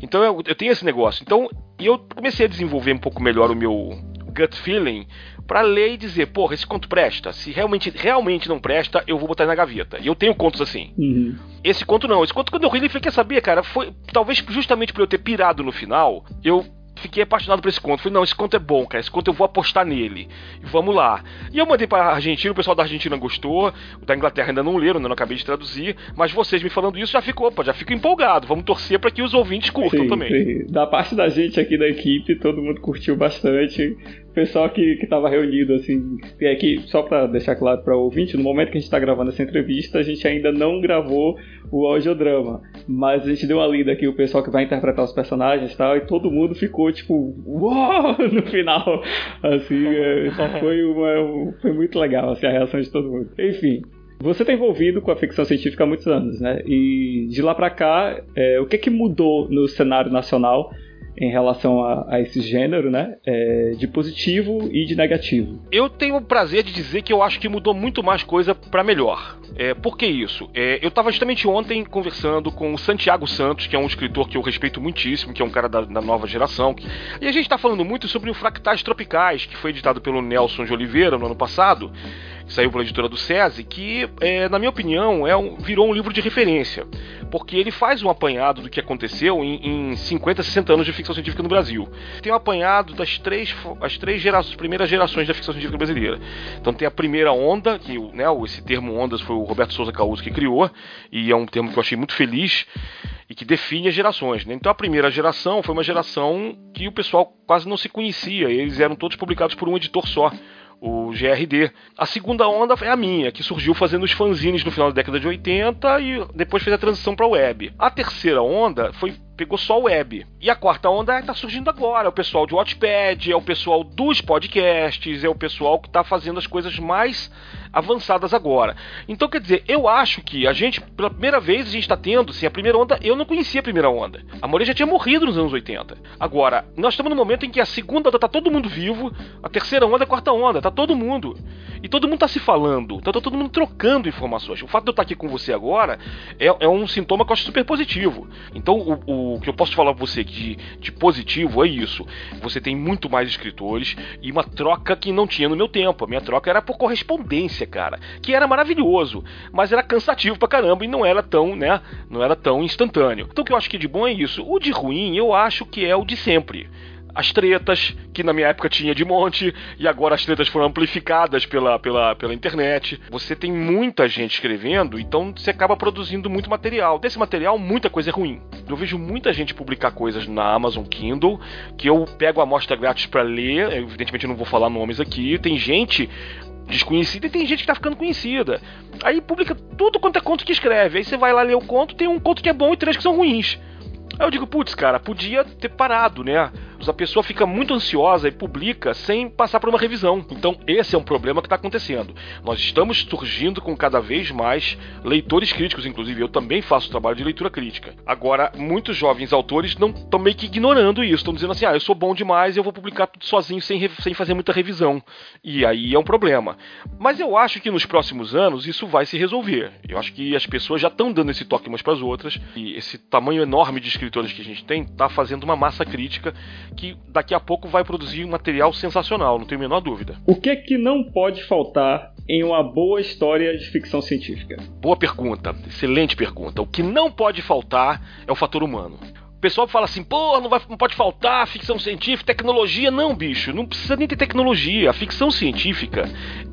Então eu, eu tenho esse negócio. Então eu comecei a desenvolver um pouco melhor o meu gut feeling para ler e dizer, porra, esse conto presta. Se realmente, realmente não presta, eu vou botar na gaveta. E eu tenho contos assim. Uhum. Esse conto não. Esse conto, quando eu li, eu falei, quer saber, cara? Foi talvez justamente por eu ter pirado no final, eu fiquei apaixonado por esse conto. Falei, não, esse conto é bom, cara. Esse conto eu vou apostar nele. E vamos lá. E eu mandei pra Argentina, o pessoal da Argentina gostou. O da Inglaterra ainda não leram, né? Não acabei de traduzir. Mas vocês me falando isso já ficou, opa, já fico empolgado. Vamos torcer para que os ouvintes curtam sim, também. Sim. Da parte da gente aqui da equipe, todo mundo curtiu bastante pessoal que, que tava reunido, assim, e aqui, só para deixar claro para o ouvinte, no momento que a gente está gravando essa entrevista, a gente ainda não gravou o audiodrama, mas a gente deu uma lida aqui, o pessoal que vai interpretar os personagens e tal, e todo mundo ficou, tipo, uau, <laughs> no final, assim, é, foi, uma, foi muito legal, assim, a reação de todo mundo. Enfim, você está envolvido com a ficção científica há muitos anos, né? E de lá para cá, é, o que que mudou no cenário nacional em relação a, a esse gênero, né? É, de positivo e de negativo. Eu tenho o prazer de dizer que eu acho que mudou muito mais coisa para melhor. É, por que isso? É, eu estava justamente ontem conversando com o Santiago Santos, que é um escritor que eu respeito muitíssimo, que é um cara da, da nova geração. E a gente está falando muito sobre o Fractais Tropicais, que foi editado pelo Nelson de Oliveira no ano passado que saiu pela editora do SESI, que, é, na minha opinião, é um, virou um livro de referência, porque ele faz um apanhado do que aconteceu em, em 50, 60 anos de ficção científica no Brasil. Tem um apanhado das três, as três gerações, primeiras gerações da ficção científica brasileira. Então tem a primeira onda, que né, esse termo ondas foi o Roberto Souza Causo que criou, e é um termo que eu achei muito feliz e que define as gerações. Né? Então a primeira geração foi uma geração que o pessoal quase não se conhecia, eles eram todos publicados por um editor só o GRD. A segunda onda é a minha, que surgiu fazendo os fanzines no final da década de 80 e depois fez a transição para a web. A terceira onda foi pegou só web. E a quarta onda está surgindo agora. É o pessoal de Watchpad, é o pessoal dos podcasts, é o pessoal que está fazendo as coisas mais avançadas agora. Então, quer dizer, eu acho que a gente, pela primeira vez, a gente está tendo, assim, a primeira onda, eu não conhecia a primeira onda. A Moreira já tinha morrido nos anos 80. Agora, nós estamos no momento em que a segunda onda tá todo mundo vivo, a terceira onda é a quarta onda, tá todo mundo. E todo mundo tá se falando, então tá todo mundo trocando informações. O fato de eu estar aqui com você agora é, é um sintoma que eu acho super positivo. Então, o, o o que eu posso falar pra você de, de positivo é isso. Você tem muito mais escritores e uma troca que não tinha no meu tempo. A minha troca era por correspondência, cara. Que era maravilhoso, mas era cansativo pra caramba e não era tão, né? Não era tão instantâneo. Então o que eu acho que de bom é isso. O de ruim eu acho que é o de sempre as tretas, que na minha época tinha de monte, e agora as tretas foram amplificadas pela, pela, pela internet. Você tem muita gente escrevendo, então você acaba produzindo muito material. Desse material, muita coisa é ruim. Eu vejo muita gente publicar coisas na Amazon Kindle, que eu pego a amostra grátis para ler, evidentemente eu não vou falar nomes aqui. Tem gente desconhecida e tem gente que tá ficando conhecida. Aí publica tudo quanto é conto que escreve. Aí você vai lá ler o conto, tem um conto que é bom e três que são ruins. Aí eu digo, putz, cara, podia ter parado, né? A pessoa fica muito ansiosa e publica sem passar por uma revisão. Então, esse é um problema que está acontecendo. Nós estamos surgindo com cada vez mais leitores críticos, inclusive eu também faço trabalho de leitura crítica. Agora, muitos jovens autores não estão meio que ignorando isso, estão dizendo assim: ah, eu sou bom demais, eu vou publicar tudo sozinho sem, sem fazer muita revisão. E aí é um problema. Mas eu acho que nos próximos anos isso vai se resolver. Eu acho que as pessoas já estão dando esse toque umas para as outras, e esse tamanho enorme de escritores que a gente tem está fazendo uma massa crítica que daqui a pouco vai produzir um material sensacional, não tenho a menor dúvida. O que é que não pode faltar em uma boa história de ficção científica? Boa pergunta, excelente pergunta. O que não pode faltar é o fator humano. O pessoal fala assim, pô, não, vai, não pode faltar ficção científica, tecnologia. Não, bicho, não precisa nem ter tecnologia. A ficção científica,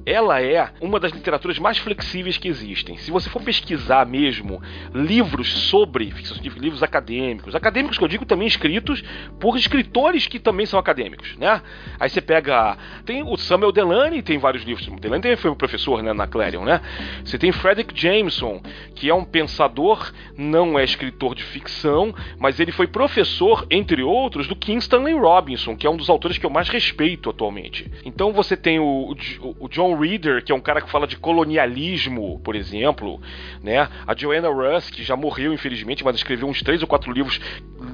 ela é uma das literaturas mais flexíveis que existem. Se você for pesquisar mesmo livros sobre ficção científica, livros acadêmicos, acadêmicos que eu digo também escritos por escritores que também são acadêmicos, né? Aí você pega, tem o Samuel Delany, tem vários livros. O Delany foi um professor, né, na Clarion, né? Você tem Frederick Jameson, que é um pensador, não é escritor de ficção, mas ele foi professor, entre outros, do King Stanley Robinson, que é um dos autores que eu mais respeito atualmente. Então você tem o, o, o John Reader, que é um cara que fala de colonialismo, por exemplo, né? A Joanna Russ, que já morreu infelizmente, mas escreveu uns três ou quatro livros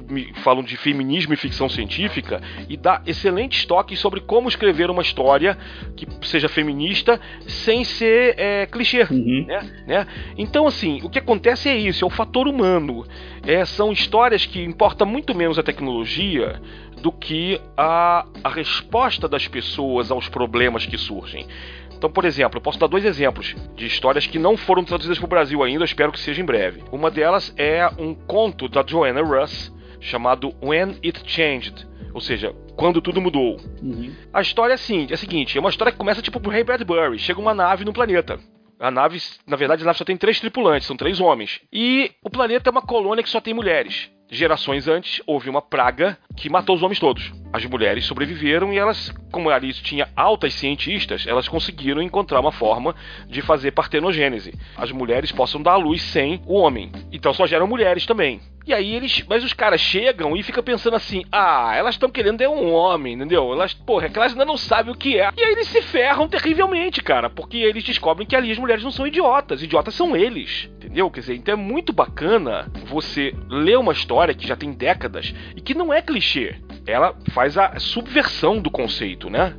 que falam de feminismo e ficção científica e dá excelentes toques sobre como escrever uma história que seja feminista sem ser é, clichê, uhum. né? né? Então assim, o que acontece é isso, é o fator humano. É, são histórias que importa muito menos a tecnologia do que a, a resposta das pessoas aos problemas que surgem. Então, por exemplo, eu posso dar dois exemplos de histórias que não foram traduzidas para o Brasil ainda, eu espero que seja em breve. Uma delas é um conto da Joanna Russ chamado When It Changed, ou seja, quando tudo mudou. Uhum. A história é assim, é a seguinte, é uma história que começa tipo por Ray Bradbury, chega uma nave no planeta. A nave, na verdade, a nave só tem três tripulantes, são três homens. E o planeta é uma colônia que só tem mulheres. Gerações antes, houve uma praga que matou os homens todos. As mulheres sobreviveram e elas, como ali tinha altas cientistas, elas conseguiram encontrar uma forma de fazer partenogênese. As mulheres possam dar à luz sem o homem. Então só geram mulheres também. E aí eles. Mas os caras chegam e ficam pensando assim: ah, elas estão querendo é um homem, entendeu? Elas, porra, é que elas ainda não sabem o que é. E aí eles se ferram terrivelmente, cara, porque eles descobrem que ali as mulheres não são idiotas, idiotas são eles, entendeu? Quer dizer, então é muito bacana você ler uma história que já tem décadas e que não é clichê. Ela faz a subversão do conceito, né?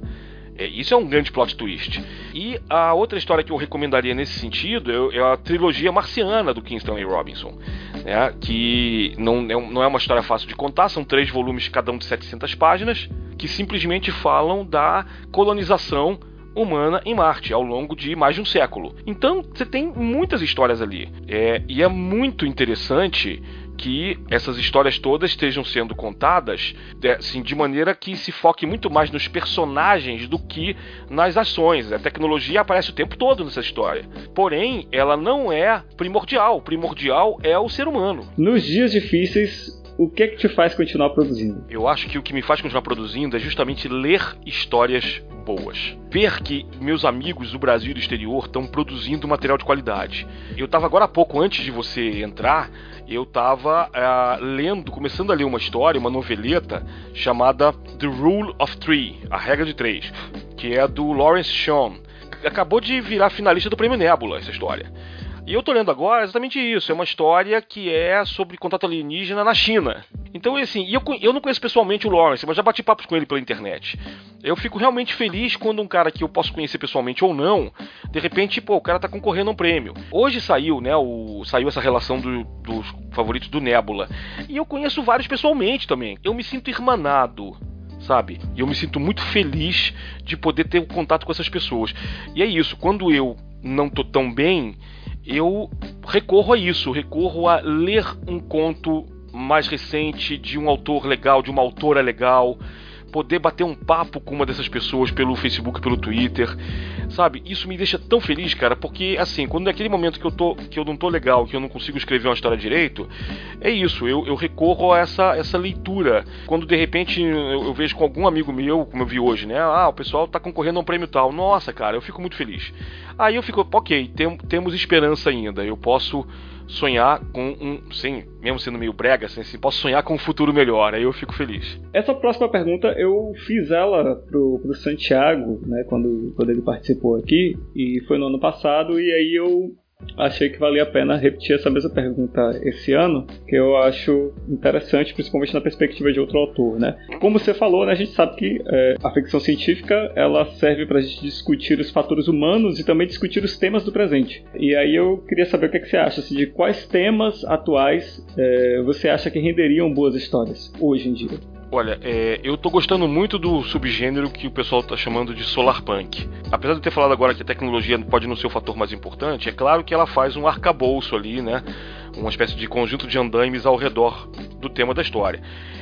É, isso é um grande plot twist. E a outra história que eu recomendaria nesse sentido é, é a trilogia marciana do King Stanley Robinson, né, que não é, não é uma história fácil de contar, são três volumes, cada um de 700 páginas, que simplesmente falam da colonização humana em Marte ao longo de mais de um século. Então você tem muitas histórias ali. É, e é muito interessante que essas histórias todas estejam sendo contadas assim, de maneira que se foque muito mais nos personagens do que nas ações. A tecnologia aparece o tempo todo nessa história. Porém, ela não é primordial. O primordial é o ser humano. Nos dias difíceis, o que é que te faz continuar produzindo? Eu acho que o que me faz continuar produzindo é justamente ler histórias boas. Ver que meus amigos do Brasil e do exterior estão produzindo material de qualidade. Eu estava agora há pouco, antes de você entrar, eu estava uh, eh, lendo, começando a ler uma história, uma noveleta chamada The Rule of Three, a regra de três, que é do Lawrence Shawn. Acabou de virar finalista do Prêmio Nebula essa história. E eu tô lendo agora exatamente isso. É uma história que é sobre contato alienígena na China. Então, assim, eu, eu não conheço pessoalmente o Lawrence, mas já bati papos com ele pela internet. Eu fico realmente feliz quando um cara que eu posso conhecer pessoalmente ou não, de repente, pô, o cara tá concorrendo a um prêmio. Hoje saiu, né, o, saiu essa relação do, dos favoritos do Nebula. E eu conheço vários pessoalmente também. Eu me sinto irmanado sabe? E eu me sinto muito feliz de poder ter um contato com essas pessoas. E é isso, quando eu não tô tão bem, eu recorro a isso, recorro a ler um conto mais recente de um autor legal, de uma autora legal, poder bater um papo com uma dessas pessoas pelo Facebook, pelo Twitter, sabe? Isso me deixa tão feliz, cara, porque assim, quando é aquele momento que eu tô que eu não tô legal, que eu não consigo escrever uma história direito, é isso, eu, eu recorro a essa, essa leitura. Quando de repente eu, eu, vejo com algum amigo meu, como eu vi hoje, né? Ah, o pessoal tá concorrendo a um prêmio tal. Nossa, cara, eu fico muito feliz. Aí eu fico, ok, tem, temos esperança ainda. Eu posso sonhar com um. Sim, mesmo sendo meio brega, assim, assim, posso sonhar com um futuro melhor, aí eu fico feliz. Essa próxima pergunta eu fiz ela pro, pro Santiago, né, quando, quando ele participou aqui, e foi no ano passado, e aí eu achei que valia a pena repetir essa mesma pergunta esse ano, que eu acho interessante, principalmente na perspectiva de outro autor, né? Como você falou, né, a gente sabe que é, a ficção científica ela serve para a gente discutir os fatores humanos e também discutir os temas do presente. E aí eu queria saber o que, é que você acha assim, de quais temas atuais é, você acha que renderiam boas histórias hoje em dia. Olha, é, eu tô gostando muito do subgênero que o pessoal tá chamando de solar punk. Apesar de eu ter falado agora que a tecnologia pode não ser o fator mais importante, é claro que ela faz um arcabouço ali, né? Uma espécie de conjunto de andaimes ao redor do tema da história.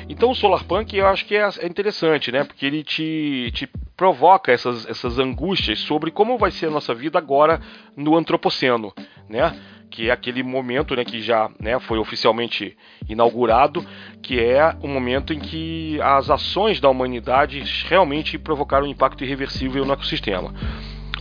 Então o solar punk eu acho que é, é interessante, né? Porque ele te, te provoca essas, essas angústias sobre como vai ser a nossa vida agora no antropoceno, né? Que é aquele momento né, que já né, foi oficialmente inaugurado, que é o momento em que as ações da humanidade realmente provocaram um impacto irreversível no ecossistema.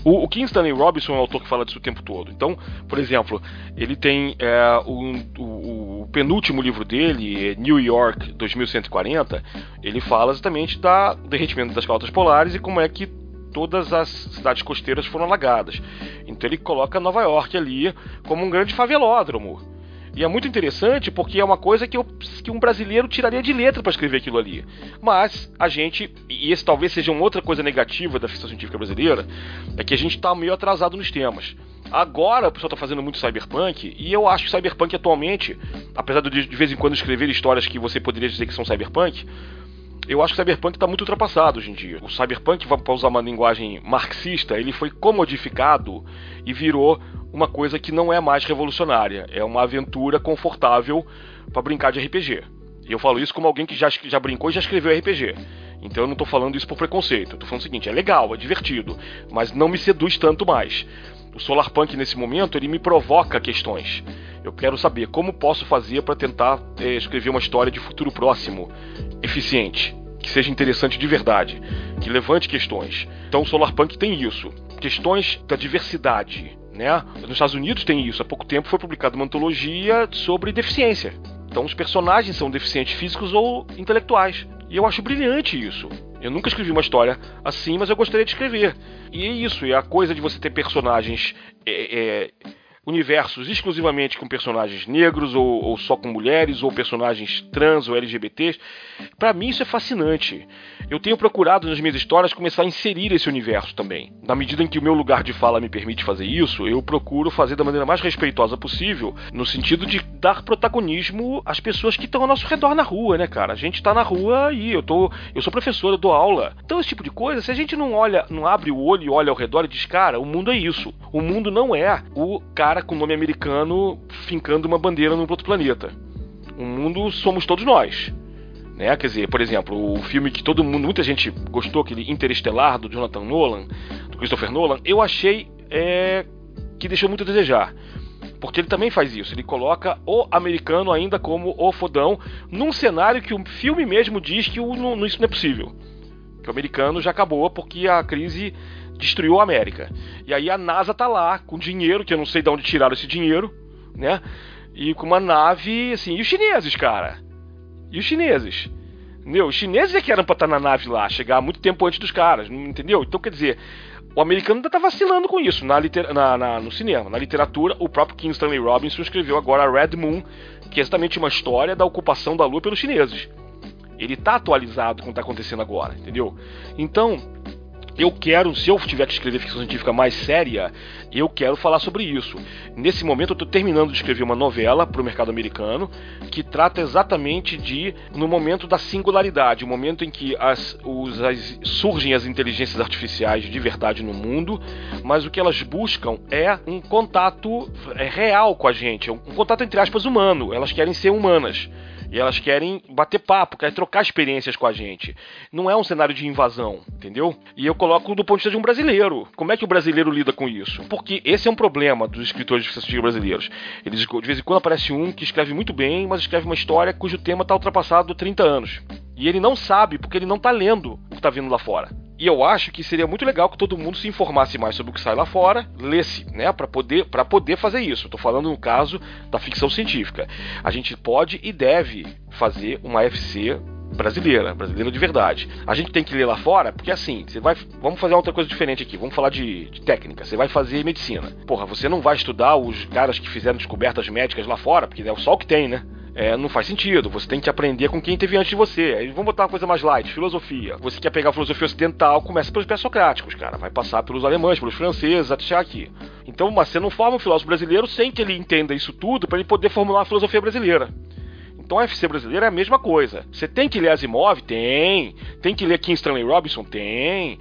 O, o Kim Stanley Robinson é um autor que fala disso o tempo todo. Então, por exemplo, ele tem é, o, o, penúltimo livro dele, New York 2140, ele fala exatamente da, do derretimento das calotas polares e como é que todas as cidades costeiras foram alagadas. Então ele coloca Nova York ali como um grande favelódromo. E é muito interessante porque é uma coisa que, eu, que um brasileiro tiraria de letra para escrever aquilo ali. Mas a gente, e esse talvez seja uma outra coisa negativa da ficção científica brasileira, é que a gente está meio atrasado nos temas. Agora o pessoal está fazendo muito cyberpunk, e eu acho que cyberpunk atualmente, apesar de de vez em quando escrever histórias que você poderia dizer que são cyberpunk, eu acho que o cyberpunk está muito ultrapassado hoje em dia. O cyberpunk, para usar uma linguagem marxista, ele foi comodificado e virou uma coisa que não é mais revolucionária. É uma aventura confortável para brincar de RPG. E eu falo isso como alguém que já, já brincou e já escreveu RPG. Então eu não estou falando isso por preconceito. Eu tô falando o seguinte: é legal, é divertido, mas não me seduz tanto mais. O Solarpunk nesse momento ele me provoca questões. Eu quero saber como posso fazer para tentar é, escrever uma história de futuro próximo, eficiente, que seja interessante de verdade, que levante questões. Então o Solarpunk tem isso, questões da diversidade, né? Nos Estados Unidos tem isso. Há pouco tempo foi publicada uma antologia sobre deficiência. Então os personagens são deficientes físicos ou intelectuais. E eu acho brilhante isso. Eu nunca escrevi uma história assim, mas eu gostaria de escrever. E é isso, é a coisa de você ter personagens é, é, universos exclusivamente com personagens negros ou, ou, só com mulheres ou personagens trans ou LGBTs. Para mim isso é fascinante. Eu tenho procurado nas minhas histórias começar a inserir esse universo também. Na medida em que o meu lugar de fala me permite fazer isso, eu procuro fazer da maneira mais respeitosa possível, no sentido de dar protagonismo às pessoas que estão ao nosso redor na rua, né, cara? A gente tá na rua e eu tô, eu sou professor, eu dou aula. Então esse tipo de coisa, se a gente não olha, não abre o olho e olha ao redor e diz, cara, o mundo é isso. O mundo não é o cara com nome americano fincando uma bandeira num outro planeta. O mundo somos todos nós. Né? Quer dizer, por exemplo, o filme que todo mundo, muita gente gostou, aquele Interestelar do Jonathan Nolan, do Christopher Nolan, eu achei é, que deixou muito a desejar. Porque ele também faz isso, ele coloca o americano ainda como o fodão, num cenário que o filme mesmo diz que o, não, isso não é possível. Que o americano já acabou porque a crise destruiu a América. E aí a NASA tá lá com dinheiro, que eu não sei de onde tiraram esse dinheiro, né? E com uma nave, assim, e os chineses, cara? E os chineses? Entendeu? Os chineses é que eram pra estar na nave lá, chegar muito tempo antes dos caras, entendeu? Então, quer dizer, o americano ainda tá vacilando com isso na, na, na, no cinema. Na literatura, o próprio King Stanley Robinson escreveu agora Red Moon, que é exatamente uma história da ocupação da Lua pelos chineses. Ele tá atualizado com o que tá acontecendo agora, entendeu? Então, eu quero, se eu tiver que escrever ficção científica mais séria, eu quero falar sobre isso. Nesse momento eu estou terminando de escrever uma novela para o mercado americano que trata exatamente de no momento da singularidade, o momento em que as, os, as, surgem as inteligências artificiais de verdade no mundo, mas o que elas buscam é um contato é, real com a gente, um contato entre aspas humano. Elas querem ser humanas. E elas querem bater papo, querem trocar experiências com a gente. Não é um cenário de invasão, entendeu? E eu coloco do ponto de vista de um brasileiro. Como é que o brasileiro lida com isso? Porque esse é um problema dos escritores de ficção brasileiros. Eles, de vez em quando aparece um que escreve muito bem, mas escreve uma história cujo tema está ultrapassado 30 anos. E ele não sabe, porque ele não está lendo o que está vindo lá fora. E eu acho que seria muito legal que todo mundo se informasse mais sobre o que sai lá fora, lesse, né, para poder para poder fazer isso. Estou falando no caso da ficção científica. A gente pode e deve fazer uma FC brasileira, brasileira de verdade. A gente tem que ler lá fora, porque assim, você vai. Vamos fazer outra coisa diferente aqui. Vamos falar de, de, técnica. Você vai fazer medicina. Porra, você não vai estudar os caras que fizeram descobertas médicas lá fora, porque é só o que tem, né? É, não faz sentido. Você tem que aprender com quem teve antes de você. Aí vamos botar uma coisa mais light, filosofia. Você quer pegar a filosofia ocidental, começa pelos pré-socráticos, cara. Vai passar pelos alemães, pelos franceses, até aqui. Então, mas você não forma um filósofo brasileiro sem que ele entenda isso tudo para ele poder formular a filosofia brasileira. Então a FC brasileira é a mesma coisa. Você tem que ler Asimov? Tem. Tem que ler King Stanley Robinson? Tem.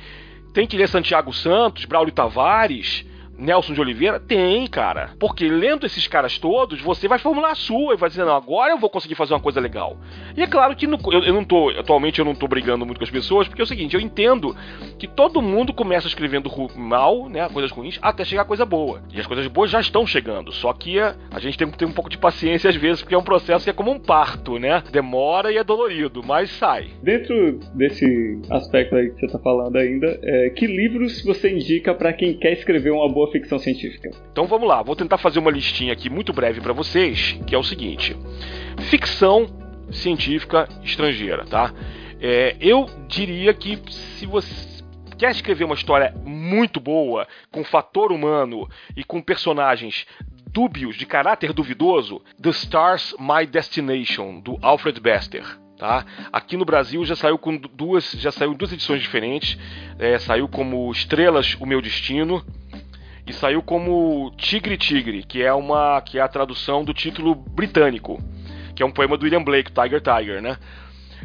Tem que ler Santiago Santos, Braulio Tavares. Nelson de Oliveira? Tem, cara. Porque lendo esses caras todos, você vai formular a sua e vai dizer, não, agora eu vou conseguir fazer uma coisa legal. E é claro que no, eu, eu, não tô, atualmente eu não tô brigando muito com as pessoas, porque é o seguinte, eu entendo que todo mundo começa escrevendo mal, né, coisas ruins, até chegar a coisa boa. E as coisas boas já estão chegando, só que a, a gente tem que ter um pouco de paciência às vezes, porque é um processo que é como um parto, né? Demora e é dolorido, mas sai. Dentro desse aspecto aí que você tá falando ainda, é, que livros você indica para quem quer escrever uma boa ficção científica. Então vamos lá, vou tentar fazer uma listinha aqui muito breve para vocês, que é o seguinte: ficção científica estrangeira, tá? É, eu diria que se você quer escrever uma história muito boa, com fator humano e com personagens dúbios, de caráter duvidoso, The Stars My Destination, do Alfred Bester. Tá? Aqui no Brasil já saiu com duas, já saiu duas edições diferentes. É, saiu como Estrelas, o Meu Destino, e saiu como Tigre Tigre, que é uma que é a tradução do título britânico, que é um poema do William Blake, Tiger Tiger, né?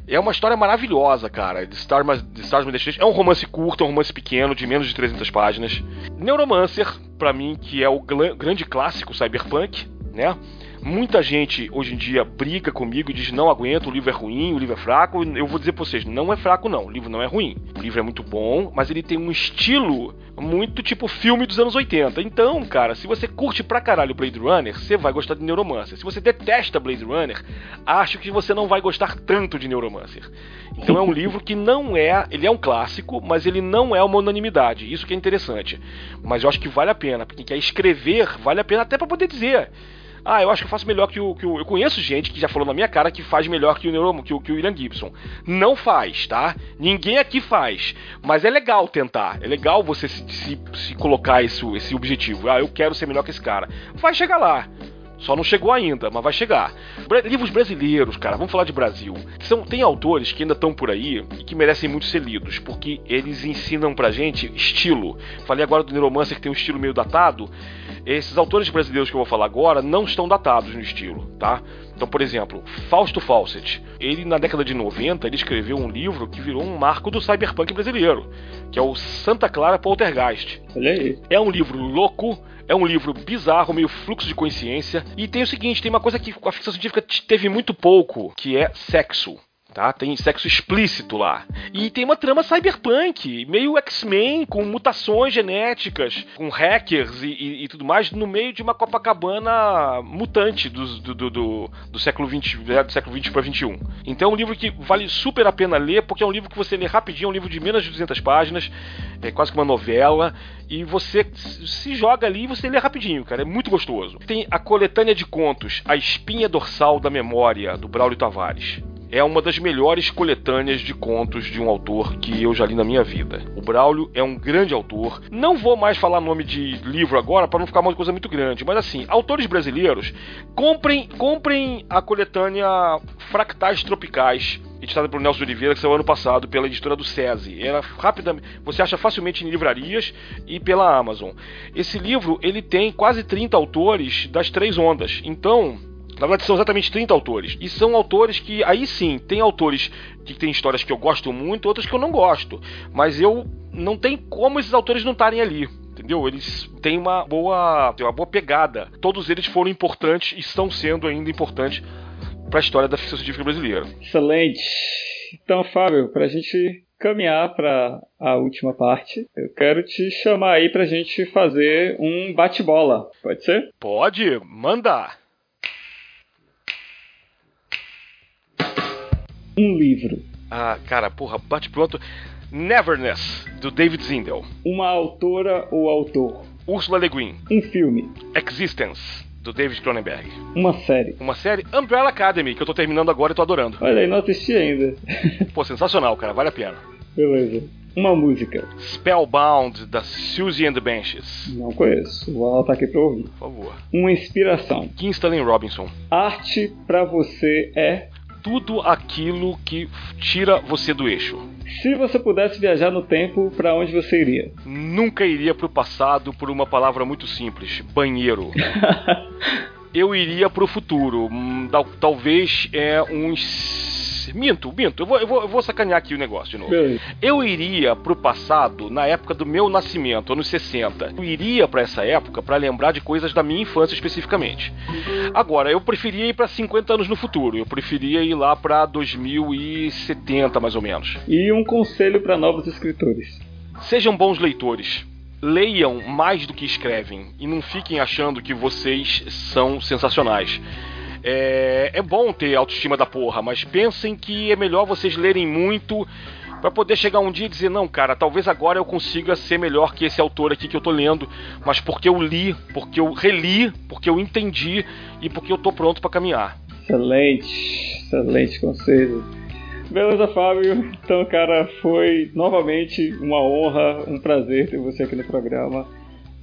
É uma história maravilhosa, cara. The Stars, The Stars Destination. É um romance curto, é um romance pequeno, de menos de 300 páginas. Neuromancer, para mim, que é o grande clássico cyberpunk, né? Muita gente hoje em dia briga comigo e diz não aguento, o livro é ruim, o livro é fraco. Eu vou dizer pra vocês, não é fraco não, o livro não é ruim. O livro é muito bom, mas ele tem um estilo muito tipo filme dos anos 80. Então, cara, se você curte pra caralho Blade Runner, você vai gostar de Neuromancer. Se você detesta Blade Runner, acho que você não vai gostar tanto de Neuromancer. Então é um <laughs> livro que não é, ele é um clássico, mas ele não é uma unanimidade. Isso que é interessante. Mas eu acho que vale a pena, porque quem quer escrever, vale a pena até para poder dizer ah, eu acho que eu faço melhor que o, que o. Eu conheço gente que já falou na minha cara que faz melhor que o, Neuro, que o, que o William Gibson. Não faz, tá? Ninguém aqui faz. Mas é legal tentar. É legal você se, se, se colocar esse, esse objetivo. Ah, eu quero ser melhor que esse cara. Vai chegar lá. Só não chegou ainda, mas vai chegar. Livros brasileiros, cara, vamos falar de Brasil. São, tem autores que ainda estão por aí e que merecem muito ser lidos, porque eles ensinam pra gente estilo. Falei agora do Neuromancer que tem um estilo meio datado. Esses autores brasileiros que eu vou falar agora não estão datados no estilo, tá? Então, por exemplo, Fausto Fawcett. Ele, na década de 90, ele escreveu um livro que virou um marco do cyberpunk brasileiro, que é o Santa Clara Poltergeist. Olha aí. É um livro louco, é um livro bizarro, meio fluxo de consciência. E tem o seguinte: tem uma coisa que a ficção científica teve muito pouco, que é sexo tá? Tem sexo explícito lá. E tem uma trama cyberpunk, meio X-Men, com mutações genéticas, com hackers e, e, e, tudo mais, no meio de uma Copacabana mutante do, do, do, do século XX, do século XX para 21. Então é um livro que vale super a pena ler, porque é um livro que você lê rapidinho, é um livro de menos de 200 páginas, é quase que uma novela, e você se joga ali e você lê rapidinho, cara, é muito gostoso. Tem a coletânea de contos A Espinha Dorsal da Memória, do Braulio Tavares é uma das melhores coletâneas de contos de um autor que eu já li na minha vida. O Braulio é um grande autor. Não vou mais falar nome de livro agora para não ficar uma coisa muito grande, mas assim, autores brasileiros, comprem, comprem a coletânea Fractais Tropicais editada pelo Nelson Oliveira, que saiu ano passado pela editora do SESI. Era rapidamente, você acha facilmente em livrarias e pela Amazon. Esse livro, ele tem quase 30 autores das três ondas. Então, na verdade, são exatamente 30 autores. E são autores que, aí sim, tem autores que têm histórias que eu gosto muito, outras que eu não gosto. Mas eu não tem como esses autores não estarem ali. Entendeu? Eles têm uma boa, uma boa pegada. Todos eles foram importantes e estão sendo ainda importantes para a história da ficção científica brasileira. Excelente. Então, Fábio, para a gente caminhar para a última parte, eu quero te chamar aí para a gente fazer um bate-bola. Pode ser? Pode, mandar. Um livro. Ah, cara, porra, bate pronto. Neverness, do David Zindel. Uma autora ou autor. Ursula Le Guin. Um filme. Existence, do David Cronenberg. Uma série. Uma série Umbrella Academy, que eu tô terminando agora e tô adorando. Olha aí, não assisti ainda. <laughs> Pô, sensacional, cara, vale a pena. Beleza. Uma música. Spellbound, da Susie and the Benches. Não conheço. Vou anotar aqui pra ouvir. Por favor. Uma inspiração. Kim Stanley Robinson. Arte pra você é. Tudo aquilo que tira você do eixo. Se você pudesse viajar no tempo, pra onde você iria? Nunca iria pro passado por uma palavra muito simples: banheiro. <laughs> eu iria pro futuro. Hum, tal- Talvez é uns. Minto, minto. Eu vou, eu, vou, eu vou sacanear aqui o negócio de novo. Beleza. Eu iria pro passado na época do meu nascimento, anos 60. Eu iria pra essa época pra lembrar de coisas da minha infância especificamente. Agora, eu preferia ir pra 50 anos no futuro. Eu preferia ir lá pra 2070, mais ou menos. E um conselho pra novos escritores. Sejam bons leitores. Leiam mais do que escrevem e não fiquem achando que vocês são sensacionais. É, é bom ter autoestima da porra, mas pensem que é melhor vocês lerem muito pra poder chegar um dia e dizer: não, cara, talvez agora eu consiga ser melhor que esse autor aqui que eu tô lendo, mas porque eu li, porque eu reli, porque eu entendi e porque eu tô pronto pra caminhar. Excelente, excelente conselho. Beleza, Fábio. Então, cara, foi novamente uma honra, um prazer ter você aqui no programa.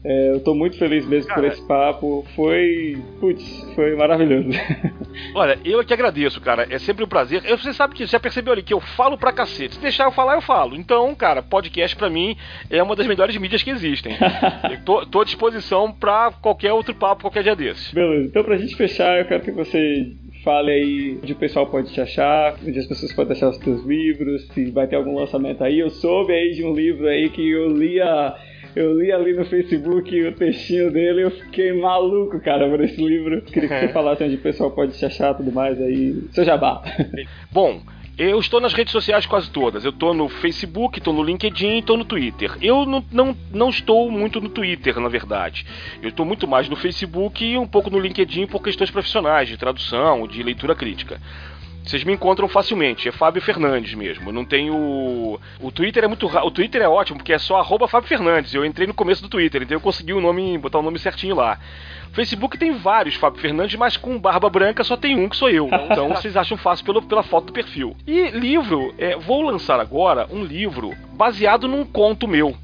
É, eu tô muito feliz mesmo por Cara. esse papo. Foi. Putz, foi maravilhoso. <laughs> Olha, eu é que agradeço, cara. É sempre um prazer. Eu, você sabe que já percebeu ali que eu falo pra cacete. Se deixar eu falar, eu falo. Então, cara, podcast pra mim é uma das melhores mídias que existem. <laughs> Tô, tô à disposição pra qualquer outro papo, qualquer dia desses. Beleza, então pra gente fechar, eu quero que você fale aí onde o pessoal pode te achar, onde as pessoas podem achar os teus livros, se vai ter algum lançamento aí. Eu soube aí de um livro aí que eu lia. Eu li ali no Facebook o textinho dele e eu fiquei maluco, cara, por esse livro. Queria que você falasse onde o pessoal pode te achar e tudo mais aí. Seu jabá. Bom, eu estou nas redes sociais quase todas. Eu estou no Facebook, estou no LinkedIn, estou no Twitter. Eu não, não, não estou muito no Twitter, na verdade. Eu estou muito mais no Facebook e um pouco no LinkedIn por questões profissionais, de tradução, de leitura crítica. Vocês me encontram facilmente, é Fábio Fernandes mesmo. Eu não tenho. O Twitter é muito ra- O Twitter é ótimo, porque é só arroba Fábio Fernandes. Eu entrei no começo do Twitter, então eu consegui o nome, botar o nome certinho lá. Facebook tem vários Fábio Fernandes, mas com barba branca só tem um que sou eu. <laughs> Então vocês acham fácil pelo, pela foto do perfil. E livro, é, vou lançar agora um livro baseado num conto meu.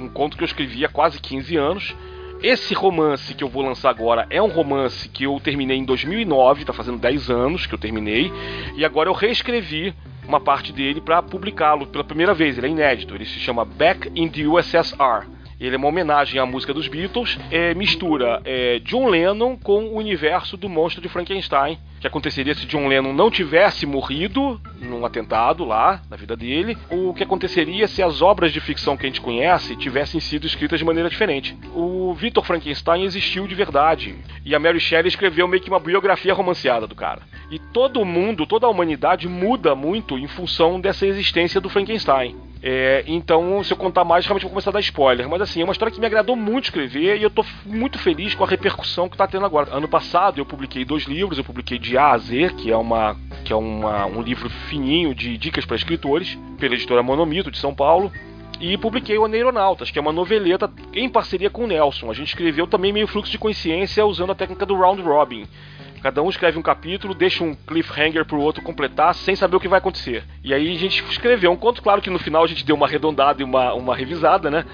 Um conto que eu escrevi há quase 15 anos. Esse romance que eu vou lançar agora é um romance que eu terminei em 2009, tá fazendo 10 anos que eu terminei, e agora eu reescrevi uma parte dele para publicá-lo pela primeira vez. Ele é inédito, ele se chama Back in the USSR. Ele é uma homenagem à música dos Beatles, é, mistura é, John Lennon com o universo do monstro de Frankenstein, que aconteceria se John Lennon não tivesse morrido num atentado lá na vida dele, o que aconteceria se as obras de ficção que a gente conhece tivessem sido escritas de maneira diferente. O Victor Frankenstein existiu de verdade, e a Mary Shelley escreveu meio que uma biografia romanceada do cara. E todo mundo, toda a humanidade muda muito em função dessa existência do Frankenstein. É, então, se eu contar mais, realmente vou começar a dar spoiler. Mas assim, é uma história que me agradou muito escrever e eu tô muito feliz com a repercussão que tá tendo agora. Ano passado eu publiquei dois livros, eu publiquei de A a Z, que é uma que é uma, um livro fininho de dicas para escritores, pela editora Monomito de São Paulo. E publiquei o Aneironautas, que é uma noveleta em parceria com o Nelson. A gente escreveu também meio fluxo de consciência usando a técnica do round robin. Cada um escreve um capítulo, deixa um cliffhanger pro outro completar, sem saber o que vai acontecer. E aí a gente escreveu um conto, claro que no final a gente deu uma arredondada e uma, uma revisada, né?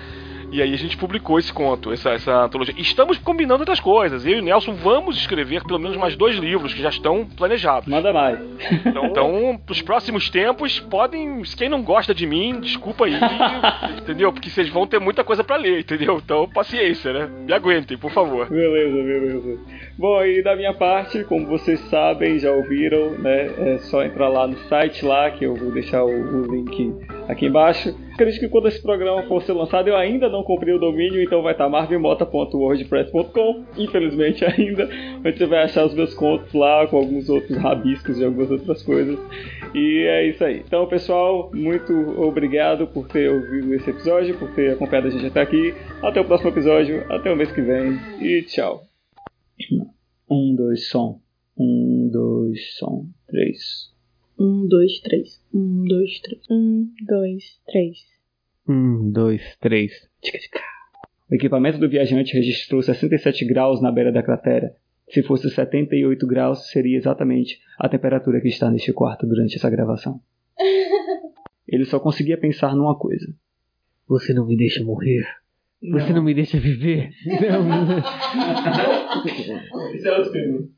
E aí a gente publicou esse conto, essa, essa antologia. Estamos combinando outras coisas. Eu e o Nelson vamos escrever pelo menos mais dois livros que já estão planejados. Manda mais. Então, <laughs> então pros próximos tempos, podem. Quem não gosta de mim, desculpa aí. <laughs> entendeu? Porque vocês vão ter muita coisa para ler, entendeu? Então, paciência, né? Me aguentem, por favor. Beleza, beleza. Bom, e da minha parte, como vocês sabem, já ouviram, né? É só entrar lá no site lá, que eu vou deixar o, o link aqui embaixo. Acredito que quando esse programa for ser lançado, eu ainda não comprei o domínio, então vai estar marvinmota.wordpress.com. Infelizmente <laughs> ainda, você vai achar os meus contos lá com alguns outros rabiscos e algumas outras coisas. E é isso aí. Então, pessoal, muito obrigado por ter ouvido esse episódio, por ter acompanhado a gente até aqui. Até o próximo episódio, até o mês que vem e tchau. Um, dois, som. Um, dois, som. Três. Um, dois, três. Um, dois, três. Um, dois, três. Um, dois, três. O equipamento do viajante registrou 67 graus na beira da cratera. Se fosse 78 graus, seria exatamente a temperatura que está neste quarto durante essa gravação. <laughs> Ele só conseguia pensar numa coisa. Você não me deixa morrer. Você não me deixa viver. <laughs> Não. Isso é outro filme.